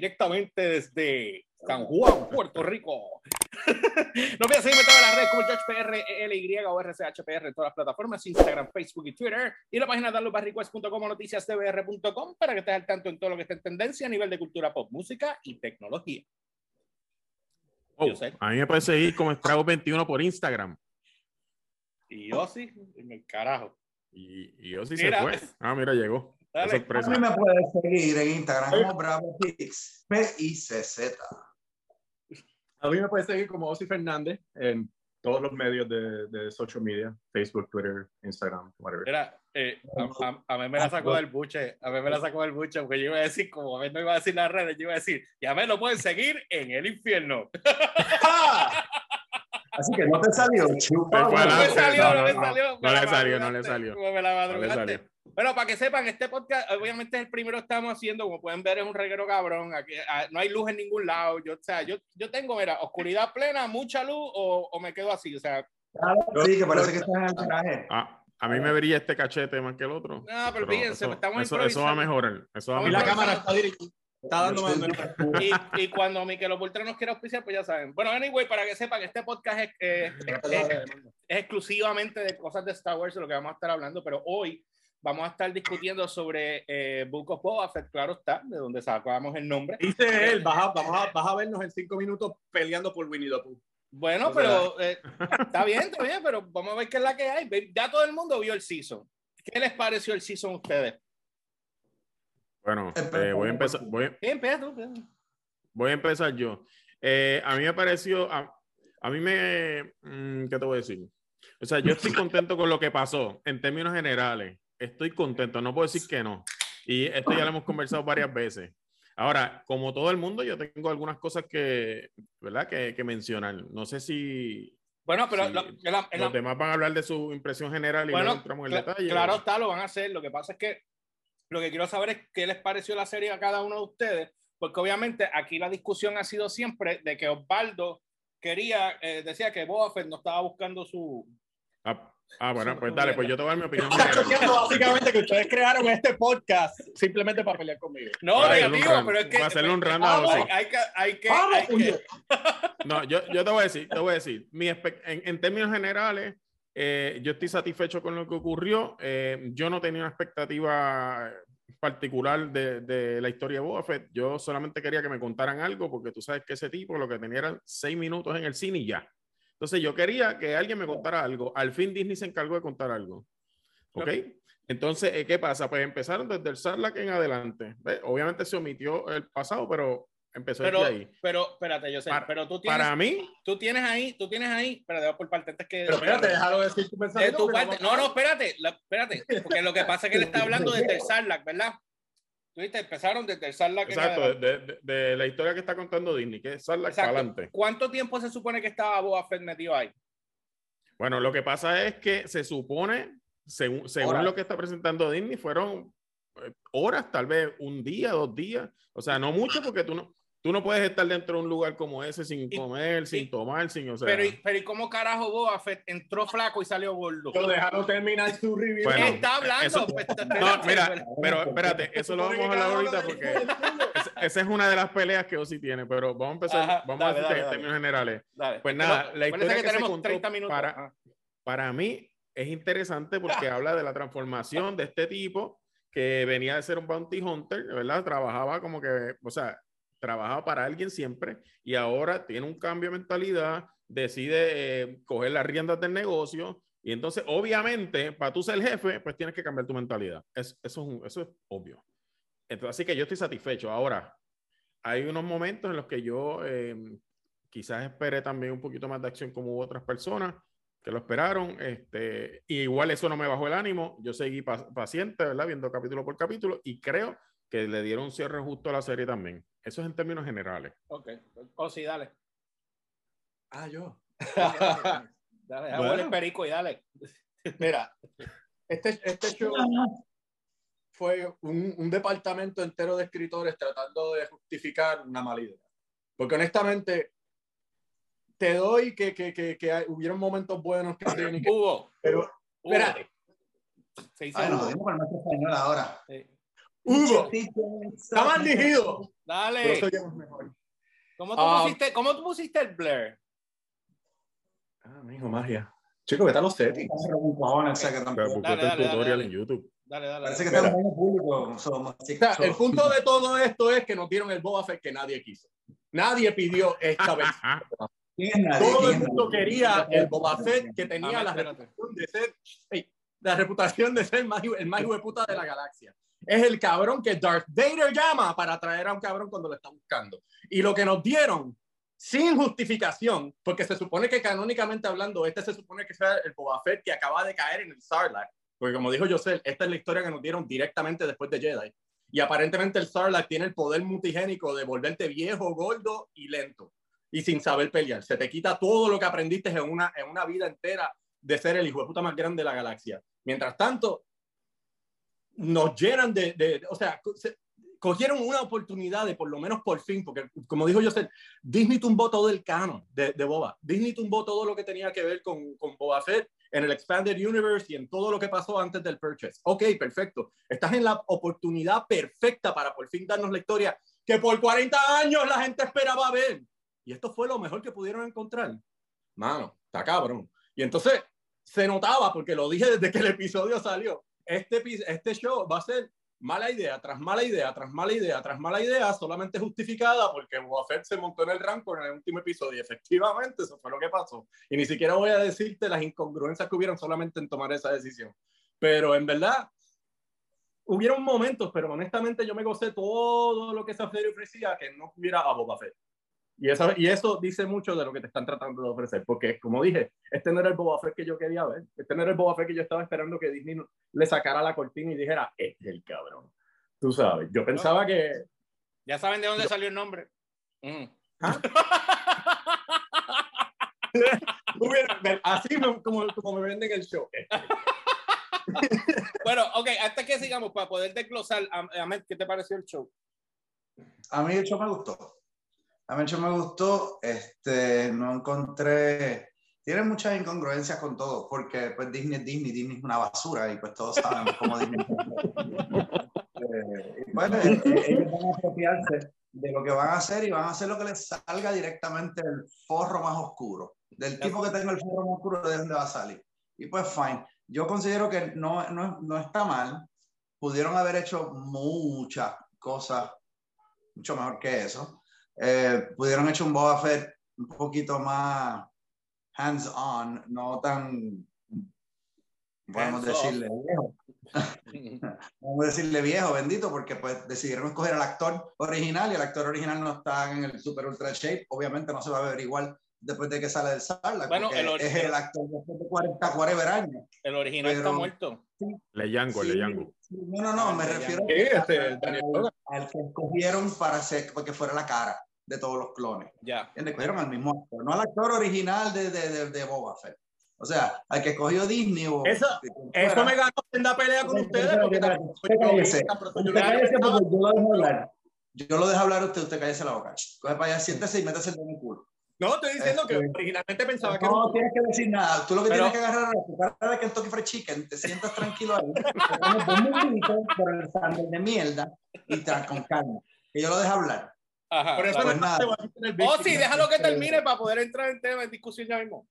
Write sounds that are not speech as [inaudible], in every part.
directamente desde San Juan, Puerto Rico. [laughs] no olvides seguirme en todas las redes como George PR, LY o RCHPR en todas las plataformas, Instagram, Facebook y Twitter, y la página downloadbarrequest.com o noticiasdbr.com para que estés al tanto en todo lo que está en tendencia a nivel de cultura pop, música y tecnología. Oh, a mí me puede seguir como Estrago 21 por Instagram. Y yo sí, en el carajo. Y, y yo sí se fue. Ah, mira, llegó. Sorpresa. A mí me puedes seguir en Instagram como Bravo Pix, P-I-C-Z. A mí me puedes seguir como Osi Fernández en todos los medios de, de social media, Facebook, Twitter, Instagram, whatever. Mira, eh, a, a, mí me la sacó del buche, a mí me la sacó del buche, porque yo iba a decir, como a mí no iba a decir las redes, yo iba a decir, ya me lo pueden seguir en el infierno. [laughs] Así que no te salió, chupa. No, no, me salió, no, me salió. No le salió, no le salió. Bueno, para que sepan, este podcast, obviamente es el primero que estamos haciendo, como pueden ver, es un reguero cabrón. Aquí, ah, no hay luz en ningún lado. Yo, o sea, yo, yo tengo, mira, oscuridad plena, mucha luz, o, o me quedo así. O sea, sí, que parece que estás en el traje. Ah, a mí me brilla este cachete más que el otro. No, pero, fíjense, eso, estamos eso, eso va a mejorar. Eso va a mejorar. Y la cámara está dirigida. Está dando y, y cuando Miquel Oportra nos quiere auspiciar, pues ya saben. Bueno, anyway, para que sepan, este podcast es, es, exclusivamente de cosas de Star Wars, de lo que vamos a estar hablando, pero hoy vamos a estar discutiendo sobre eh, Book of Boba Fett, claro está, de donde sacamos el nombre. Dice él, vas a, vamos a, vas a vernos en cinco minutos peleando por Winnie the Pooh. Bueno, pero eh, está bien, está bien, pero vamos a ver qué es la que hay. Ya todo el mundo vio el season. ¿Qué les pareció el season a ustedes? Bueno, eh, voy a empezar. Voy, voy a empezar yo. Eh, a mí me pareció, a, a mí me, mm, ¿qué te voy a decir? O sea, yo estoy contento con lo que pasó en términos generales. Estoy contento, no puedo decir que no. Y esto ya lo hemos conversado varias veces. Ahora, como todo el mundo, yo tengo algunas cosas que, ¿verdad? Que, que mencionar. No sé si... Bueno, pero si los demás van a hablar de su impresión general y bueno, entramos en cl detalle. Claro está, lo van a hacer. Lo que pasa es que lo que quiero saber es qué les pareció la serie a cada uno de ustedes, porque obviamente aquí la discusión ha sido siempre de que Osvaldo quería, eh, decía que Boba Fett no estaba buscando su... Ah, ah bueno, pues dale, pues yo te voy a dar mi opinión. básicamente que ustedes crearon este podcast simplemente para pelear conmigo. No, negativo, pero es que... Para hacerle un random hay, hay, que... Hay que, hay que... [laughs] No, yo, yo te voy a decir, te voy a decir, mi en, en términos generales, eh, yo estoy satisfecho con lo que ocurrió. Eh, yo no tenía una expectativa particular de, de, la historia de Boba Fett. Yo solamente quería que me contaran algo, porque tú sabes que ese tipo lo que tenía eran seis minutos en el cine y ya. Entonces yo quería que alguien me contara algo. Al fin Disney se encargó de contar algo. ¿Ok? Entonces, eh, ¿qué pasa? Pues empezaron desde el Sarlacc en adelante. Obviamente se omitió el pasado, pero empezó pero, ahí. Pero, espérate, yo sé, para, pero tú tienes, para mí, tú tienes ahí, tú tienes ahí, espérate, por parte antes que. Pero espérate, déjalo decir tu pensamiento. De tu parte, no, no, espérate, la, espérate, porque lo que pasa es que él está hablando desde el Sarlacc, ¿verdad? Tú viste, empezaron desde el Sarlacc. Exacto, de, de, de, la historia que está contando Disney, que es Sarlacc para adelante. ¿Cuánto tiempo se supone que estaba Boba Fett metido ahí? Bueno, lo que pasa es que se supone, según, según lo que está presentando Disney, fueron eh, horas, tal vez un día, dos días. O sea, no mucho porque tú no, Tú no puedes estar dentro de un lugar como ese sin comer, y, sin tomar, sin, o sea... Pero, pero ¿y cómo carajo Boba Fett entró flaco y salió gordo? Pero déjalo terminar su review. Bueno, ¿Qué está hablando? Eso, pues, no, mira, pero espérate, eso lo vamos a hablar ahorita porque esa es una de las peleas que Osi tiene, pero vamos a empezar, Ajá, vamos dale, a decir en términos generales. Dale. Pues nada, pero, la historia que, que tenemos se contó 30 minutos. Para, para mí es interesante porque [laughs] habla de la transformación de este tipo que venía de ser un bounty hunter, ¿verdad? Trabajaba como que, o sea, trabajaba para alguien siempre y ahora tiene un cambio de mentalidad, decide eh, coger las riendas del negocio y entonces obviamente para tú ser el jefe pues tienes que cambiar tu mentalidad. Es, eso, es un, eso es obvio. Entonces, así que yo estoy satisfecho. Ahora, hay unos momentos en los que yo eh, quizás esperé también un poquito más de acción como otras personas que lo esperaron. Este, y igual eso no me bajó el ánimo. Yo seguí paciente, ¿verdad? Viendo capítulo por capítulo y creo que le dieron un cierre justo a la serie también. Eso es en términos generales. Ok. O oh, sí, dale. Ah, yo. [laughs] dale, bueno. el perico y dale. Mira, este, este show fue un, un, departamento entero de escritores tratando de justificar una mala idea. Porque honestamente, te doy que, que, que, que hubieron momentos buenos que Hubo. Pero, espérate. Se hizo con nuestro español ahora. Sí. Hugo, está mal dirigido. Pero Dale. mejor. ¿Cómo tú, Ah. pusiste, ¿Cómo tú pusiste el Blair? Ah, mijo, magia. Chico, ¿qué tal los settings? O sea, que tampoco- buscate Dale, el dale, tutorial dale. en YouTube. Dale, dale. Parece que dale. está en público. somos- O sea, el punto de todo esto es que nos dieron el Boba Fett que nadie quiso. Nadie pidió esta vez. [laughs] Todo ¿Quién el mundo quería el Boba Fett que Ah, tenía la reputación de ser ey, la reputación de ser más- el más hijo de puta de la galaxia. Es el cabrón que Darth Vader llama para traer a un cabrón cuando lo está buscando. Y lo que nos dieron sin justificación, porque se supone que canónicamente hablando, este se supone que sea el Boba Fett que acaba de caer en el Sarlacc, porque como dijo José, esta es la historia que nos dieron directamente después de Jedi. Y aparentemente el Sarlacc tiene el poder multigénico de volverte viejo, gordo y lento y sin saber pelear. Se te quita todo lo que aprendiste en una, en una vida entera de ser el hijo de puta más grande de la galaxia. Mientras tanto, nos llenan de, de- o sea, se- cogieron una oportunidad de por lo menos por fin, porque como dijo José, Disney tumbó todo el canon de, de Boba. Disney tumbó todo lo que tenía que ver con, con Boba Fett en el Expanded Universe y en todo lo que pasó antes del purchase. Ok, perfecto. Estás en la oportunidad perfecta para por fin darnos la historia que por 40 años la gente esperaba ver. Y esto fue lo mejor que pudieron encontrar. Mano, está cabrón. Y entonces se notaba, porque lo dije desde que el episodio salió, este, este show va a ser mala idea, tras mala idea, tras mala idea, tras mala idea, solamente justificada porque Boba Fett se montó en el rango en el último episodio. Y efectivamente, eso fue lo que pasó. Y ni siquiera voy a decirte las incongruencias que hubieron solamente en tomar esa decisión. Pero en verdad, hubieron momentos, pero honestamente yo me gocé todo lo que esa serie ofrecía que no hubiera a Boba Fett. Y eso, y eso dice mucho de lo que te están tratando de ofrecer, porque como dije, este no era el Boba Fett que yo quería ver, este no era el Boba Fett que yo estaba esperando que Disney no- le sacara la cortina y dijera, este es el cabrón. Tú sabes, yo pensaba que... Ya saben de dónde salió el nombre. Mm. [laughs] hubiera- así me- como, como me venden el show. [laughs] Bueno, ok, hasta que sigamos, para poder desglosar, Ahmed, ¿qué te pareció el show? A mí el show me gustó. A mí el show me gustó. Este, no encontré. Tiene muchas incongruencias con todo, porque pues Disney es Disney, Disney es una basura y pues todos sabemos cómo Disney. Eh, y, pues, eh, eh, ellos van a apropiarse de lo que van a hacer y van a hacer lo que les salga directamente del forro más oscuro. Del tipo que tenga el forro más oscuro, de dónde va a salir. Y pues, fine. Yo considero que no, no, no está mal. Pudieron haber hecho muchas cosas mucho mejor que eso. Eh, pudieron hecho un Boba Fett un poquito más hands-on, no tan, podemos decirle viejo. [laughs] Podemos decirle viejo, bendito, porque pues decidieron escoger al actor original y el actor original no está en el super ultra shape. Obviamente no se va a ver igual después de que sale del Sarlacc, Bueno, el es el actor después de 40, 40 años. El original Pero- está muerto. Le Yango, le Sí, Yango. sí, No, no, no, me refiero este, al- que escogieron para hacer, porque fuera la cara de todos los clones. Ya. ¿Entiendes? Cogieron al mismo actor, no al actor original de, de, de, de Boba Fett. O sea, al que escogió Disney o... Eso- Eso me ganó en la pelea con ustedes. Porque yo que cállese pensaba- porque yo lo dejo hablar. Yo lo dejo hablar a usted, usted cállese la boca. Coge para allá, siéntese y dedo en el culo. No, estoy diciendo que Este- originalmente pensaba que No un- tienes que decir nada. Tú lo que Pero- tienes que agarrar es tu cara de Kentucky Fried Chicken, te sientas tranquilo ahí, te pones [laughs] minutitos por el sándwich de mierda y te con calma. Que yo lo dejo hablar. Ajá. Por eso claro. Pues no nada. el Oh, sí, déjalo que termine para poder entrar en tema en discusión ya mismo.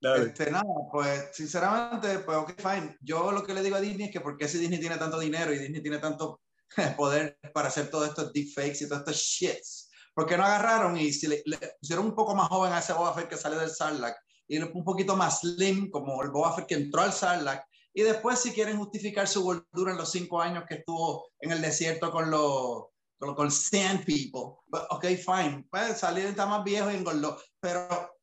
Este, nada, pues sinceramente, pues ok, fine. Yo lo que le digo a Disney es que porque si Disney tiene tanto dinero y Disney tiene tanto [laughs] poder para hacer todos estos deepfakes y todos estos shits, ¿por qué no agarraron y si le, le pusieron un poco más joven a ese Boba Fett que sale del Sarlacc y un poquito más slim como el Boba Fett que entró al Sarlacc y después si quieren justificar su gordura en los cinco años que estuvo en el desierto con los con, con Sand People, pues, ok, fine, pues salir está más viejo y engordó, pero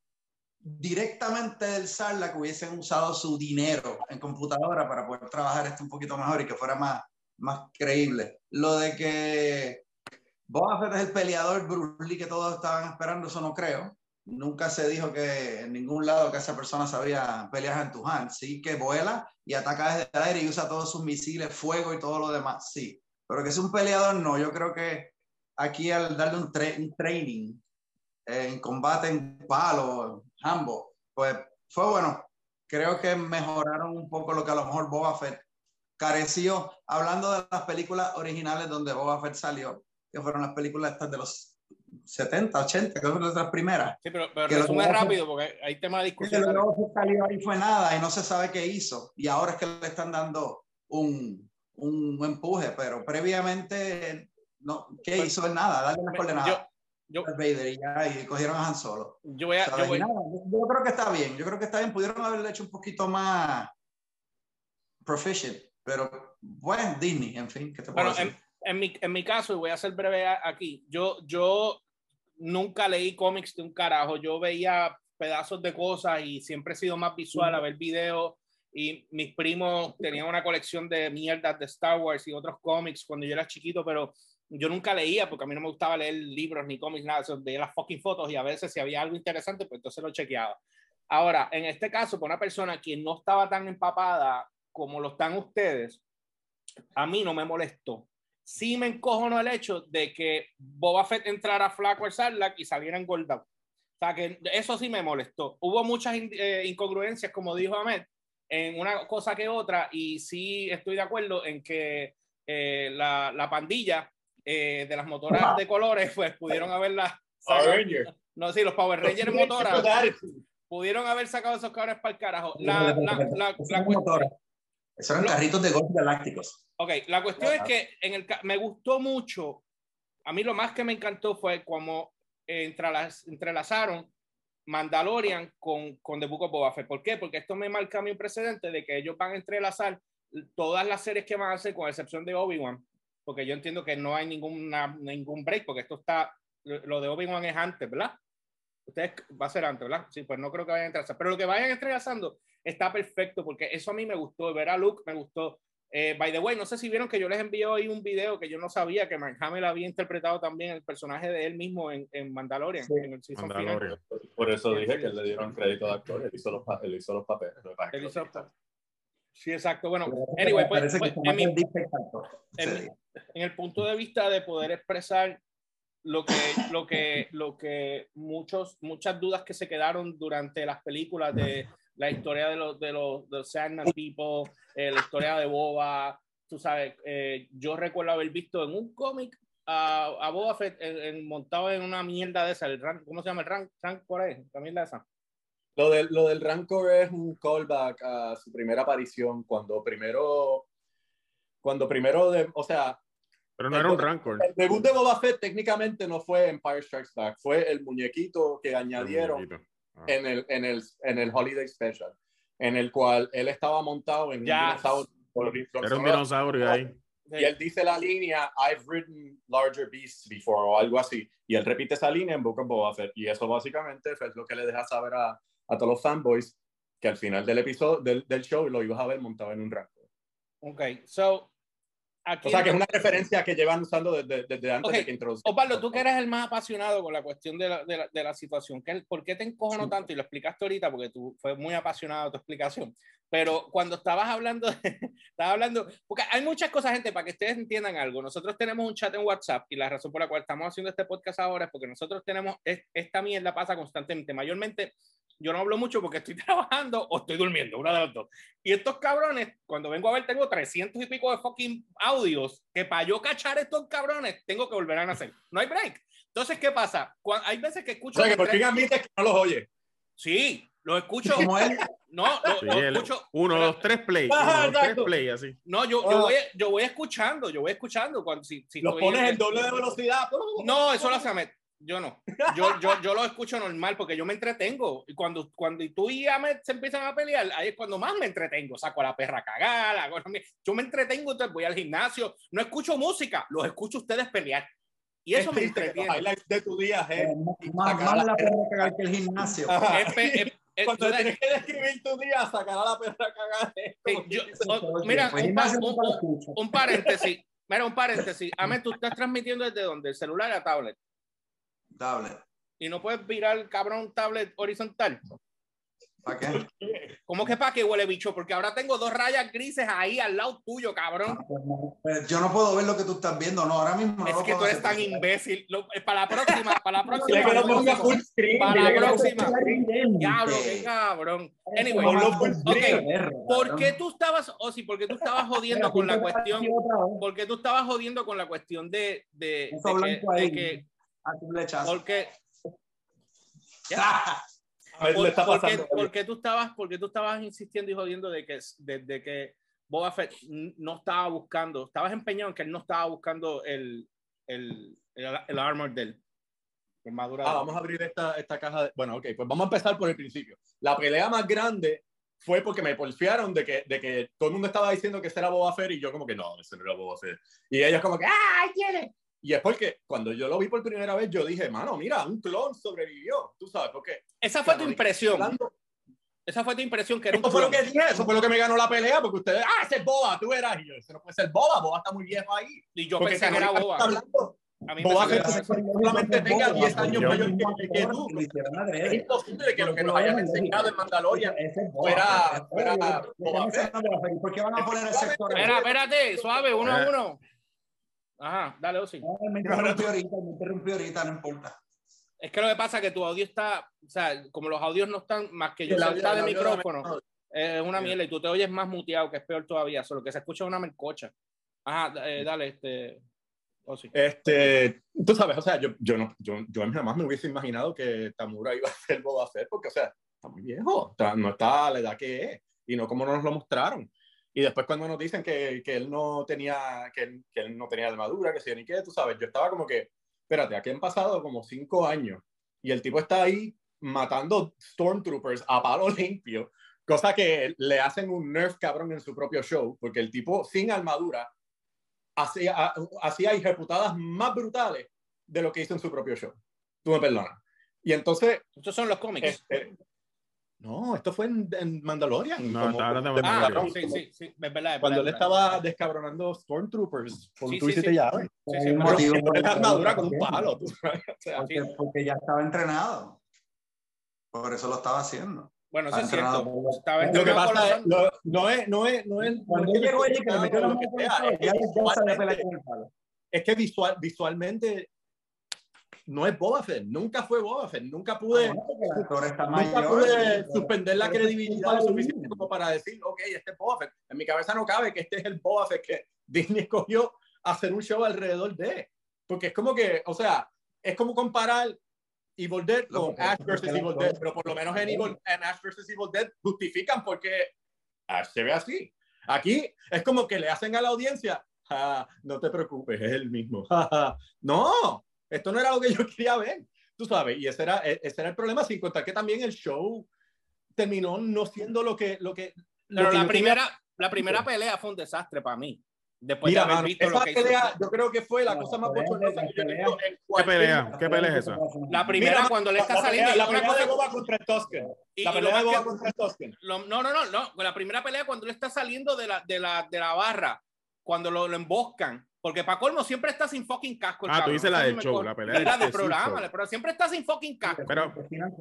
directamente del Sarlacc hubiesen usado su dinero en computadora para poder trabajar esto un poquito mejor y que fuera más, más creíble. Lo de que Boba Fett es el peleador Bruce que todos estaban esperando, eso no creo. Nunca se dijo que en ningún lado que esa persona sabía pelear en tu hand. Sí que vuela y ataca desde el aire y usa todos sus misiles, fuego y todo lo demás. Sí, pero que es un peleador, no. Yo creo que aquí al darle un, tra- training en combate en palo, Hambo, pues fue bueno. Creo que mejoraron un poco lo que a lo mejor Boba Fett careció, hablando de las películas originales donde Boba Fett salió, que fueron las películas estas de los 70, 80, que fueron las primeras. Sí, pero, pero Que resume hacer- rápido porque hay tema de discusión. que salió ahí fue nada y no se sabe qué hizo. Y ahora es que le están dando un, un empuje, pero previamente, no, ¿qué Pues, hizo? Nada, darle las coordenadas yo, Vader y ya, y cogieron a Han Solo. yo voy a, yo voy, nada, yo creo que está bien, yo creo que está bien. Pudieron haberle hecho un poquito más proficient, pero bueno, Disney, en fin, ¿qué te puedo Bueno, decir? En, mi, en mi caso, y voy a ser breve aquí, yo, yo nunca leí cómics de un carajo, yo veía pedazos de cosas y siempre he sido más visual a ver videos y mis primos tenían una colección de mierdas de Star Wars y otros cómics cuando yo era chiquito, pero yo nunca leía porque a mí no me gustaba leer libros ni cómics, nada, eso, veía las fucking fotos y a veces si había algo interesante, pues entonces lo chequeaba. Ahora, en este caso, para una persona que no estaba tan empapada como lo están ustedes, a mí no me molestó. Sí me encojonó el hecho de que Boba Fett entrara flaco al Sarlacc y saliera engordado. O sea, que eso sí me molestó. Hubo muchas in- eh, incongruencias, como dijo Ahmed, en una cosa que otra, y sí estoy de acuerdo en que eh, la, la pandilla eh, de las motoras de colores, pues pudieron haberla sacado. No, sí, los Power Rangers motoras pudieron haber sacado esos cabrones para el carajo. La, la, la, Esos la motores. Esos eran carritos de golf galácticos. Ok, la cuestión es que en el, me gustó mucho. A mí lo más que me encantó fue como entrelaz- entrelazaron Mandalorian con, con The Book of Boba Fett. ¿Por qué? Porque esto me marca a mí un precedente de que ellos van a entrelazar todas las series que van a hacer, con excepción de Obi-Wan, porque yo entiendo que no hay ninguna, ningún break, porque esto está, lo de Obi-Wan es antes, ¿verdad? Ustedes va a ser antes, ¿verdad? Sí, pues no creo que vayan a entrelazar, pero lo que vayan entrelazando está perfecto, porque eso a mí me gustó, ver a Luke me gustó. Eh, by the way, no sé si vieron que yo les envié hoy un video que yo no sabía que Mark Hamill había interpretado también el personaje de él mismo en, en Mandalorian, Sí. en el season final. Mandalorian. Por eso dije que le dieron crédito de actor. Él hizo los, él hizo los papeles. Él hizo-. Sí, exacto. Bueno, anyway, pues, pues, en, mi- en Sí. en el punto de vista de poder expresar lo que, lo que, lo que muchos, muchas dudas que se quedaron durante las películas de la historia de los, de los, de los Sandman People, eh, la historia de Boba, tú sabes, eh, yo recuerdo haber visto en un cómic a, a Boba Fett en- en- montado en una mierda de esa, el rank, ¿cómo se llama el rank? por ahí, la mierda esa. Lo del, lo del Rancor es un callback a su primera aparición cuando primero, cuando primero, de, o sea, Pero no era un Rancor. el debut de Boba Fett técnicamente no fue Empire Strikes Back, fue el muñequito que añadieron Muñequito. Ah. en el, en el, en el Holiday Special, en el cual él estaba montado en Ya. un dinosaurio. Era un dinosaurio ahí. Y él dice la línea, I've written larger beasts before, o algo así. Y él repite esa línea en Book of Boba Fett. Y eso básicamente es lo que le deja saber a, a todos los fanboys que al final del episodio, del, del show, lo ibas a ver montado en un rango. Ok, so. Aquí O sea, que es una referencia que llevan usando desde, desde antes Ok. de que introducieron. Osvaldo, tú que eres el más apasionado con la cuestión de la, de la, de la situación, ¿qué- ¿por qué te encojonó tanto? Y lo explicaste ahorita porque tú fue muy apasionado tu [laughs] explicación. Pero cuando estabas hablando, de- [laughs] estabas hablando, porque hay muchas cosas, gente, para que ustedes entiendan algo. Nosotros tenemos un chat en WhatsApp y la razón por la cual estamos haciendo este podcast ahora es porque nosotros tenemos, es- esta mierda pasa constantemente. Mayormente, yo no hablo mucho porque estoy [laughs] trabajando o estoy durmiendo, una de las dos. Y estos cabrones, cuando vengo a ver, tengo 300 y pico de fucking audios que para yo cachar estos cabrones tengo que volver a nacer. No hay break. Entonces, ¿qué pasa? Cuando, hay veces que O escucho. sea, que por fin admites que no los oye. Sí, lo escucho. Como él, No, lo, Sí, lo el- escucho. uno, pero- dos, tres play. Ajá, Uno, dos, tres play, así. No, yo, Ah. yo, voy, yo voy escuchando, yo voy escuchando. Cuando, si, si Los estoy pones en- en doble de velocidad. No, eso lo hace Ahmed. Yo no. Yo, yo, yo lo escucho normal porque yo me entretengo. Y cuando, cuando tú y Ahmed se empiezan a pelear, ahí es cuando más me entretengo. Saco a la perra a cagar. hago. Yo me entretengo, entonces voy al gimnasio. No escucho música, los escucho ustedes pelear. Y eso Es me entretiene. de tu día, eh, más, más la perra cagar que el gimnasio. Es es- es- Cuando tú sabes- tienes que describir tu día, sacar a la perra a cagar. es Sí, como yo- que dices, o- mira, un, pa- paréntesis. Mira, un paréntesis. Ahmed, tú estás transmitiendo desde dónde? ¿El celular a tablet? Tablet. Y no puedes virar, cabrón, tablet horizontal. ¿Para qué? ¿Cómo que para qué huele bicho? Porque ahora tengo dos rayas grises ahí al lado tuyo, cabrón. Pues yo no puedo ver lo que tú estás viendo, no, ahora mismo no Es lo que puedo tú eres tan imbécil. Lo- eh, para la próxima, para la [laughs] próxima. que lo ponga full screen. Para dile la próxima. Diablo, qué cabrón. Anyway, Ponlo full ok, screen. ¿por qué tú estabas, o sí, por qué tú estabas jodiendo con la cuestión, por qué tú estabas jodiendo con la cuestión de, de, Eso de que, de que, porque, ver, [laughs] por, le está por qué- pasando. por qué tú estabas, por qué tú estabas insistiendo y jodiendo de que, de, de que Boba Fett no estaba buscando, estabas empeñado en que él no estaba buscando el, el, el, el armor del armadura Ah, vamos a abrir esta, esta caja. De... Bueno, ok, pues vamos a empezar por el principio. La pelea más grande fue porque me porfiaron de que, de que todo el mundo estaba diciendo que ese era Boba Fett y yo como que no, ese no era Boba Fett. Y ellos como que, ¡ah, quién es! Y es porque cuando yo lo vi por primera vez, yo dije, mano, mira, un clon sobrevivió. Tú sabes, porque... Esa fue tu impresión. hablando- Esa fue tu impresión que era un Eso fue lo que dije, eso fue lo que me ganó la pelea, porque ustedes, ah, ese es Boba, tú eras. Y yo, ese no puede ser Boba, Boba está muy viejo ahí. Y yo Porque pensé que era Boba. hablando, A mí me Boba eso. solamente tenga 10 años Yo- mayor que, que tú. Es imposible que lo que nos hayan enseñado en Mandalorian fuera- fuera Boba Fett. ¿Por qué van a poner ese espérate, suave, uno a Eh. uno. Ajá, dale, Osi. No, Me interrumpió ahorita, me interrumpió ahorita, no importa. Es que lo que pasa es que tu audio está, o sea, como los audios no están más que yo El audio- cerca de micrófono, es una Sí. mierda y tú te oyes más muteado, que es peor todavía. Solo que se escucha una mercocha. Ajá, eh, dale, este. Osi. Este, tú sabes, o sea, yo, yo, no, yo, yo jamás me hubiese imaginado que Tamura iba a ser Boba Fett, porque, o sea, está muy viejo, está- no está a la edad que es, y no como nos lo mostraron. Y después cuando nos dicen que, que él no tenía, que, él- que él no tenía armadura, que si ni qué, tú sabes, yo estaba como que, espérate, aquí han pasado como cinco años, y el tipo está ahí matando Stormtroopers a palo [laughs] limpio, cosa que le hacen un nerf cabrón en su propio show, porque el tipo sin armadura hacía, hacía ejecutadas más brutales de lo que hizo en su propio show. Tú me perdonas. Y entonces, Estos son los cómics. este, no, esto fue en, en Mandalorian. No, como- estaba hablando de ah, Mandalorian. sí, sí, sí, es verdad. es Cuando él estaba descabronando Stormtroopers, por Sí, tú sí, hiciste sí. ya. Sí, sí, un motivo la armadura con un palo. tú sabes. O sea, [laughs] Porque, porque ya estaba entrenado. Por eso lo estaba haciendo. Bueno, eso es cierto. Estaba lo que pasa es, lo- no es, no es, no es, Cuando llegó que allí, que le metió la mano ya visualmente- con el palo. es que visual, visualmente no es Boba Fett, nunca fue Boba Fett, nunca pude, Ah, bueno, nunca mayor, pude suspender la credibilidad lo suficiente como para decir, ok, este es Boba Fett. En mi cabeza no cabe que este es el Boba Fett que [laughs] Disney escogió hacer un show alrededor de. Porque es como que, o sea, es como comparar Evil Dead con Ash vs. Evil Dead, pero por lo menos en, Evil, en Ash vs. Evil Dead justifican porque Ash se ve así. Aquí es como que le hacen a la audiencia, "Ja, no te preocupes, es el mismo. [laughs] Ja, ja". no, esto no era lo que yo [laughs] quería ver, tú sabes, y ese era, e- ese era el problema, sin contar que también el show terminó no siendo lo que... Lo que lo Pero que la primera, la primera pelea fue un desastre para mí. Después Mira, de haber mano, visto esa lo que hizo. pelea, yo creo que fue la La cosa más bochornosa que yo he la visto en ¿Qué pelea? ¿Qué pelea es esa? La primera Mira, cuando le está la saliendo. pelea- la pelea cosa- de Boba contra Tusken. y- La pelea de Boba que- contra Tusken. lo- no, no, no, no. La primera pelea cuando él está saliendo de la, de la, de la barra, cuando lo, lo emboscan. Porque para colmo siempre está sin fucking casco. el Ah, tú cabrón. dices la del show, la pelea la del- del programa, show. pero siempre está sin fucking casco. Pero-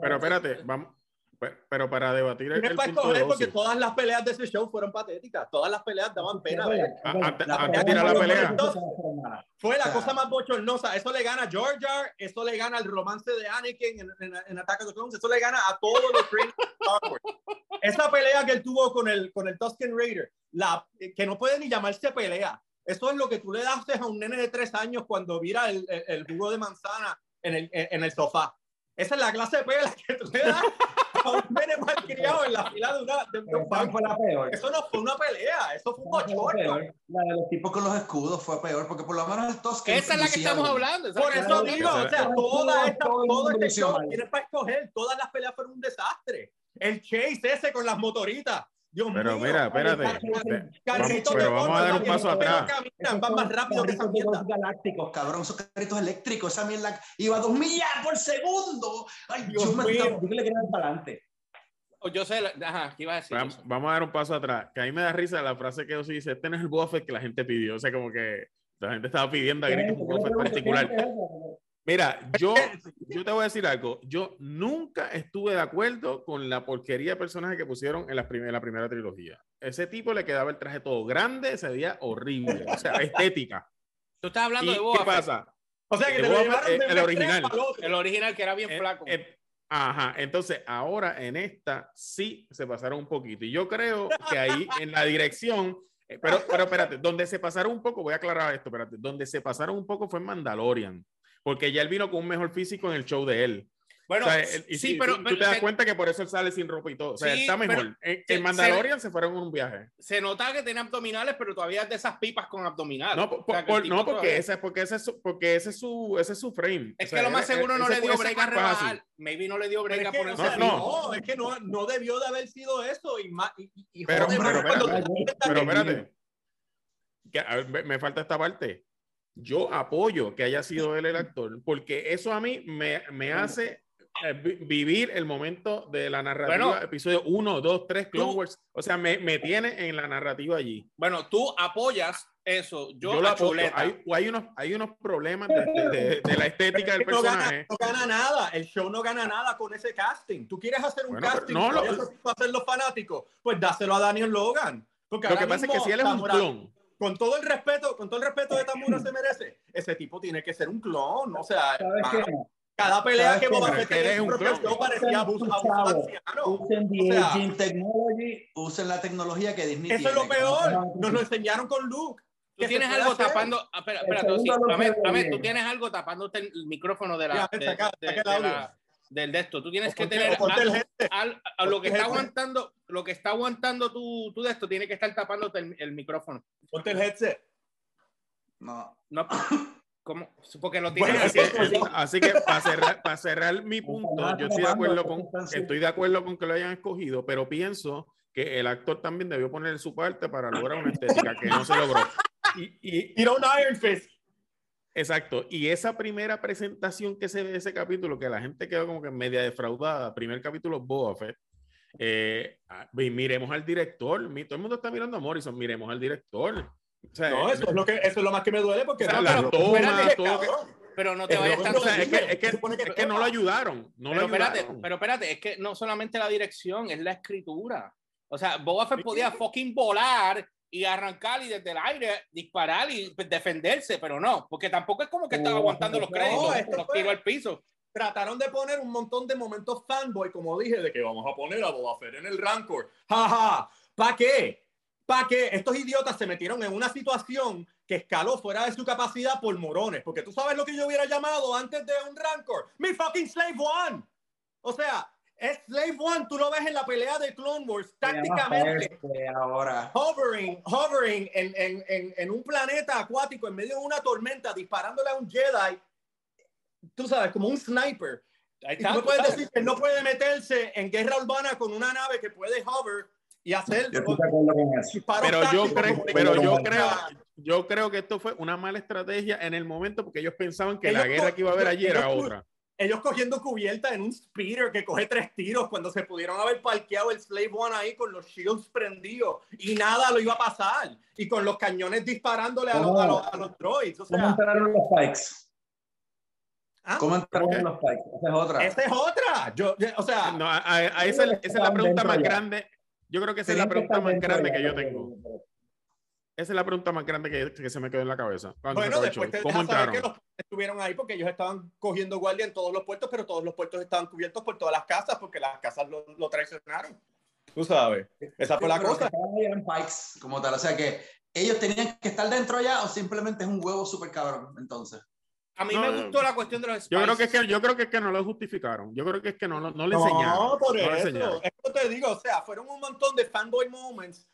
Pero espérate, vamos. pe- Pero para debatir el, el para punto de escoger porque todas las peleas de ese show fueron patéticas. Todas las peleas daban pena. Ah, antes- La de tirar la de pelea. Fue la O sea, cosa más bochornosa. Eso le gana a Jar, eso le gana al romance de Anakin en, en, en Attack of the Clones, eso le gana a todos los trailers de Star Wars. Esa pelea que él tuvo con el, con el Tusken Raider, la, que no puede ni llamarse pelea. Eso es lo que tú le das a un nene de tres años cuando vira el, el, el jugo de manzana en el, en el sofá. Esa es la clase de pelea que tú le das a un nene malcriado en la fila de, una, de, de un fue la peor. Eso no fue una pelea, eso fue un bochorno. peor. La de los tipos con los escudos fue peor, porque por lo menos el Tusken. Esa es la que estamos hablando. Por eso digo, o sea, toda esta, todo este show tienes para escoger. Todas las peleas fueron un desastre. El chase ese con las motoritas. Dios Pero mío. mira, espérate. Carritos Vamos- de pero vamos a dar un paso atrás. caminan, van más rápido que esa mierda. galácticos, cabrón, esos carritos eléctricos, esa mierda iba a dos millas por segundo. Ay, Dios yo me mío. yo le quería para adelante. O Yo sé, ajá, ¿qué iba a decir? Vam- Vamos a dar un paso atrás. Que a mí me da risa la frase que Ozzy dice: Este no es el Boba Fett que la gente pidió. O sea, como que la gente estaba pidiendo a gritos un Boba Fett particular. Mira, yo, [laughs] yo te voy a decir algo. Yo nunca estuve de acuerdo con la porquería de personaje que pusieron en la, prim- en la primera trilogía. Ese tipo le quedaba el traje todo grande, se veía horrible. O sea, [laughs] estética. Tú estás hablando ¿Y de Boba qué pasa? O sea, que El te lo llevaron de el un extremo original. El original que era bien Eh, flaco. eh, ajá, entonces ahora en esta sí se pasaron un poquito. Y yo creo que ahí en la dirección, eh, pero, pero espérate, donde se pasaron un poco, voy a aclarar esto, espérate, donde se pasaron un poco fue en Mandalorian, porque ya él vino con un mejor físico en el show de él. bueno, O sea, él- y sí, pero, tú, pero te das se, cuenta que por eso él sale sin ropa y todo. O sea, Sí, está mejor. pero en, se- en Mandalorian se, fueron en un viaje. se nota que tiene abdominales, pero todavía es de esas pipas con abdominales. No, por- O sea, que el por- tipo no porque, ese, porque, ese es su, porque ese es su, ese es su frame. Es O sea, que lo más él- seguro él- no ese- le dio ese break a rebajar. Maybe no le dio break a ponerse no, no, es que no, no debió de haber sido eso. Y, y, Pero- pero Pero espérate. Que, a ver, me, me falta esta parte. Yo apoyo que haya sido él el [laughs] actor, porque eso a mí me, me hace eh, vi- vivir el momento de la narrativa, Bueno. episodio 1, 2, 3, Clone Tú- Wars. O sea, me, me tiene en la narrativa allí. Bueno, tú apoyas eso. Yo, Yo, lo a apoyo. Hay, hay, unos, hay unos problemas de, de- de- de la estética del no gana, personaje. no gana nada. El show no gana nada con ese casting. Tú quieres hacer un Bueno, casting no, lo- vaya a hacer los fanáticos, pues dáselo a Daniel Logan. Porque Lo que pasa es que si él es un clon, Con todo el respeto, con todo el respeto de Tamura se merece, ese tipo tiene que ser un clon. O sea, cada pelea ¿Sabes que? Boba Fett tenía un propio clon. show parecía abuso, Usen abuso. Usen the O sea, technology. Usen la tecnología que Disney Eso es lo peor. Nos lo enseñaron con Luke. Tú tienes algo hacer. tapando. Espera, espera, tú, sí, tú tienes algo tapándote el micrófono de la, Ya, de, saca- de- saca el de audio. la- del de esto. Tú tienes que tener al- a lo que está aguantando, lo que está aguantando tu, tu de esto, tiene que estar tapándote el, el micrófono. Ponte el headset. No. No, [laughs] ¿cómo? Porque lo tienes Bueno, así. Así que, así que para cerrar, para cerrar mi punto, yo estoy de acuerdo con, estoy de acuerdo con que lo hayan escogido, pero pienso que el actor también debió poner su parte para lograr una estética que no se logró. [laughs] Y, y- Tira un Iron Fist. Exacto. Y esa primera presentación que se ve de ese capítulo, que la gente quedó como que media defraudada, primer capítulo Boba Fett. eh, ah, y miremos al director, todo el mundo está mirando a Morrison, miremos al director. O sea, No, eso es lo que eso es lo más que me duele porque O sea, no, la pero- toma, espérate, todo que-. Pero no te vayas lo- tanto. o sea, es que, es que- es que no lo ayudaron. No pero lo espérate, ayudaron. pero espérate, es que no solamente la dirección, es la escritura. O sea, Boba Fett podía fucking volar y arrancar y desde el aire disparar y defenderse, pero no, porque tampoco es como que estaba No, aguantando los no, créditos, esto los tiró al piso. Trataron de poner un montón de momentos fanboy, como dije, de que vamos a poner a Boba Fett en el Rancor. Jaja, ¿para qué? ¿Para qué? Estos idiotas se metieron en una situación que escaló fuera de su capacidad por morones. Porque tú sabes lo que yo hubiera llamado antes de un Rancor. Mi fucking Slave One. O sea, Slave One. Tú lo ves en la pelea de Clone Wars tácticamente. Ahora. hovering, hovering en, en, en, en un planeta acuático en medio de una tormenta, disparándole a un Jedi, tú sabes, como un sniper. Tú tú puedes sabes. decir que no puede meterse en guerra urbana con una nave que puede hover y hacer Yo Pero yo creo, pero yo creo, yo creo que esto fue una mala estrategia en el momento porque ellos pensaban que la Ellos guerra co- que iba a haber allí era otra. Ellos cogiendo cubierta en un speeder que coge tres tiros cuando se pudieron haber parqueado el Slave One ahí con los shields prendidos y nada lo iba a pasar. Y con los cañones disparándole a los, a los, a los droids. O ¿Cómo sea, entraron los Pikes? ¿ah? ¿Cómo entraron ¿Cómo los Pikes? Esa es otra. esa es otra. Yo, yo- o sea, No, a, a- a esa, esa es la pregunta más grande. Yo creo que esa es la pregunta más grande ya, que yo tengo. Esa es la pregunta más grande que, que se me quedó en la cabeza. Bueno, después te ¿Cómo saber que los estuvieron ahí porque ellos estaban cogiendo guardia en todos los puertos, pero todos los puertos estaban cubiertos por todas las casas porque las casas lo, lo traicionaron. Tú sabes. Esa fue la los que cosa. eran Pikes, como tal. O sea que ellos tenían que estar dentro ya o simplemente es un huevo súper cabrón, entonces. A mí No, me no. gustó la cuestión de los Yo creo que es que yo creo que es que no lo justificaron. Yo creo que es que no, no, no le No, enseñaron. por no eso. enseñaron. Esto te digo, o sea, fueron un montón de fanboy moments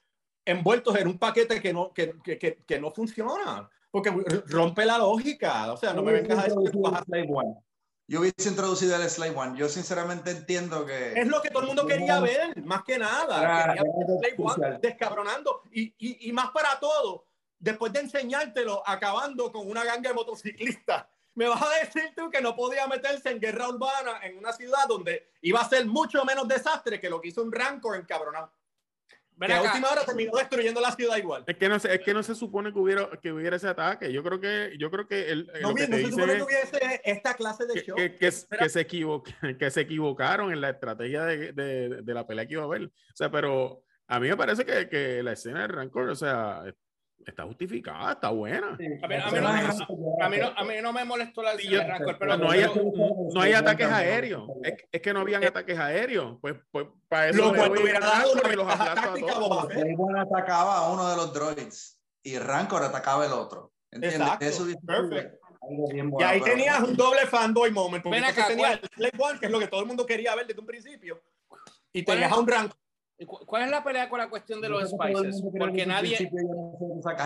envueltos en un paquete que no, que, que, que, que no funciona. Porque rompe la lógica. O sea, no me vengas a decir que tú vas a Slave One. Yo hubiese introducido el Slave One. Yo sinceramente entiendo que. Es lo que todo el mundo quería ver, más que nada. Era- Quería ver Slave One descabronando. Y, y, y más para todo, después de enseñártelo, acabando con una ganga de motociclistas. Me vas a decir tú que no podía meterse en guerra urbana en una ciudad donde iba a ser mucho menos desastre que lo que hizo un Rancor encabronado. Ven Que a última hora terminó destruyendo la ciudad igual. Es que no se, es que no se supone que hubiera que hubiera ese ataque. Yo creo que yo creo que el, No, lo que bien, no te se dice supone es que hubiese esta clase de que, show. que, que, que se equivo- [laughs] que se equivocaron en la estrategia de, de, de la pelea que iba a haber. O sea, pero a mí me parece que, que la escena de Rancor, o sea, está justificada, está buena. A mí, a mí no, me- a mí no- a mí no me molestó la Sí, de yo- Rancor, pero no hay, pero- no hay ataques aéreos. Es, es que no habían ataques aéreos. Pues, pues para eso Lo cual hubiera dado una y los táctica a atacaba a uno de los droids y Rancor atacaba el otro. ¿Entiendes? Exacto. Eso dice Perfect. algo bien Y ahí pero- tenías un doble fanboy moment. Porque acá, tenías ¿cuál- el Slave One, que es lo que todo el mundo quería ver desde un principio. Y ¿Cuál tenías es? a un rank. ¿Cu- ¿Cuál es la pelea con la cuestión de los spices? Porque nadie,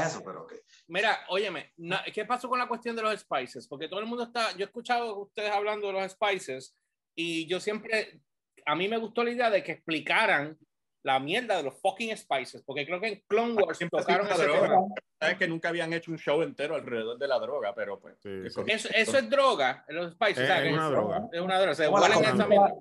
eso, pero. Mira, óyeme, ¿qué pasó con la cuestión de los spices? Porque todo el mundo está, yo he escuchado a ustedes hablando de los spices y yo siempre, a mí me gustó la idea de que explicaran la mierda de los fucking spices, porque creo que en Clone Wars Siempre ha tocaron ese una tema. droga. Sabes que nunca habían hecho un show entero alrededor de la droga, pero pues. Sí, cosa. Eso, eso es droga, los spices. Es, sea, es una droga. es una droga, se huelen esa mierda.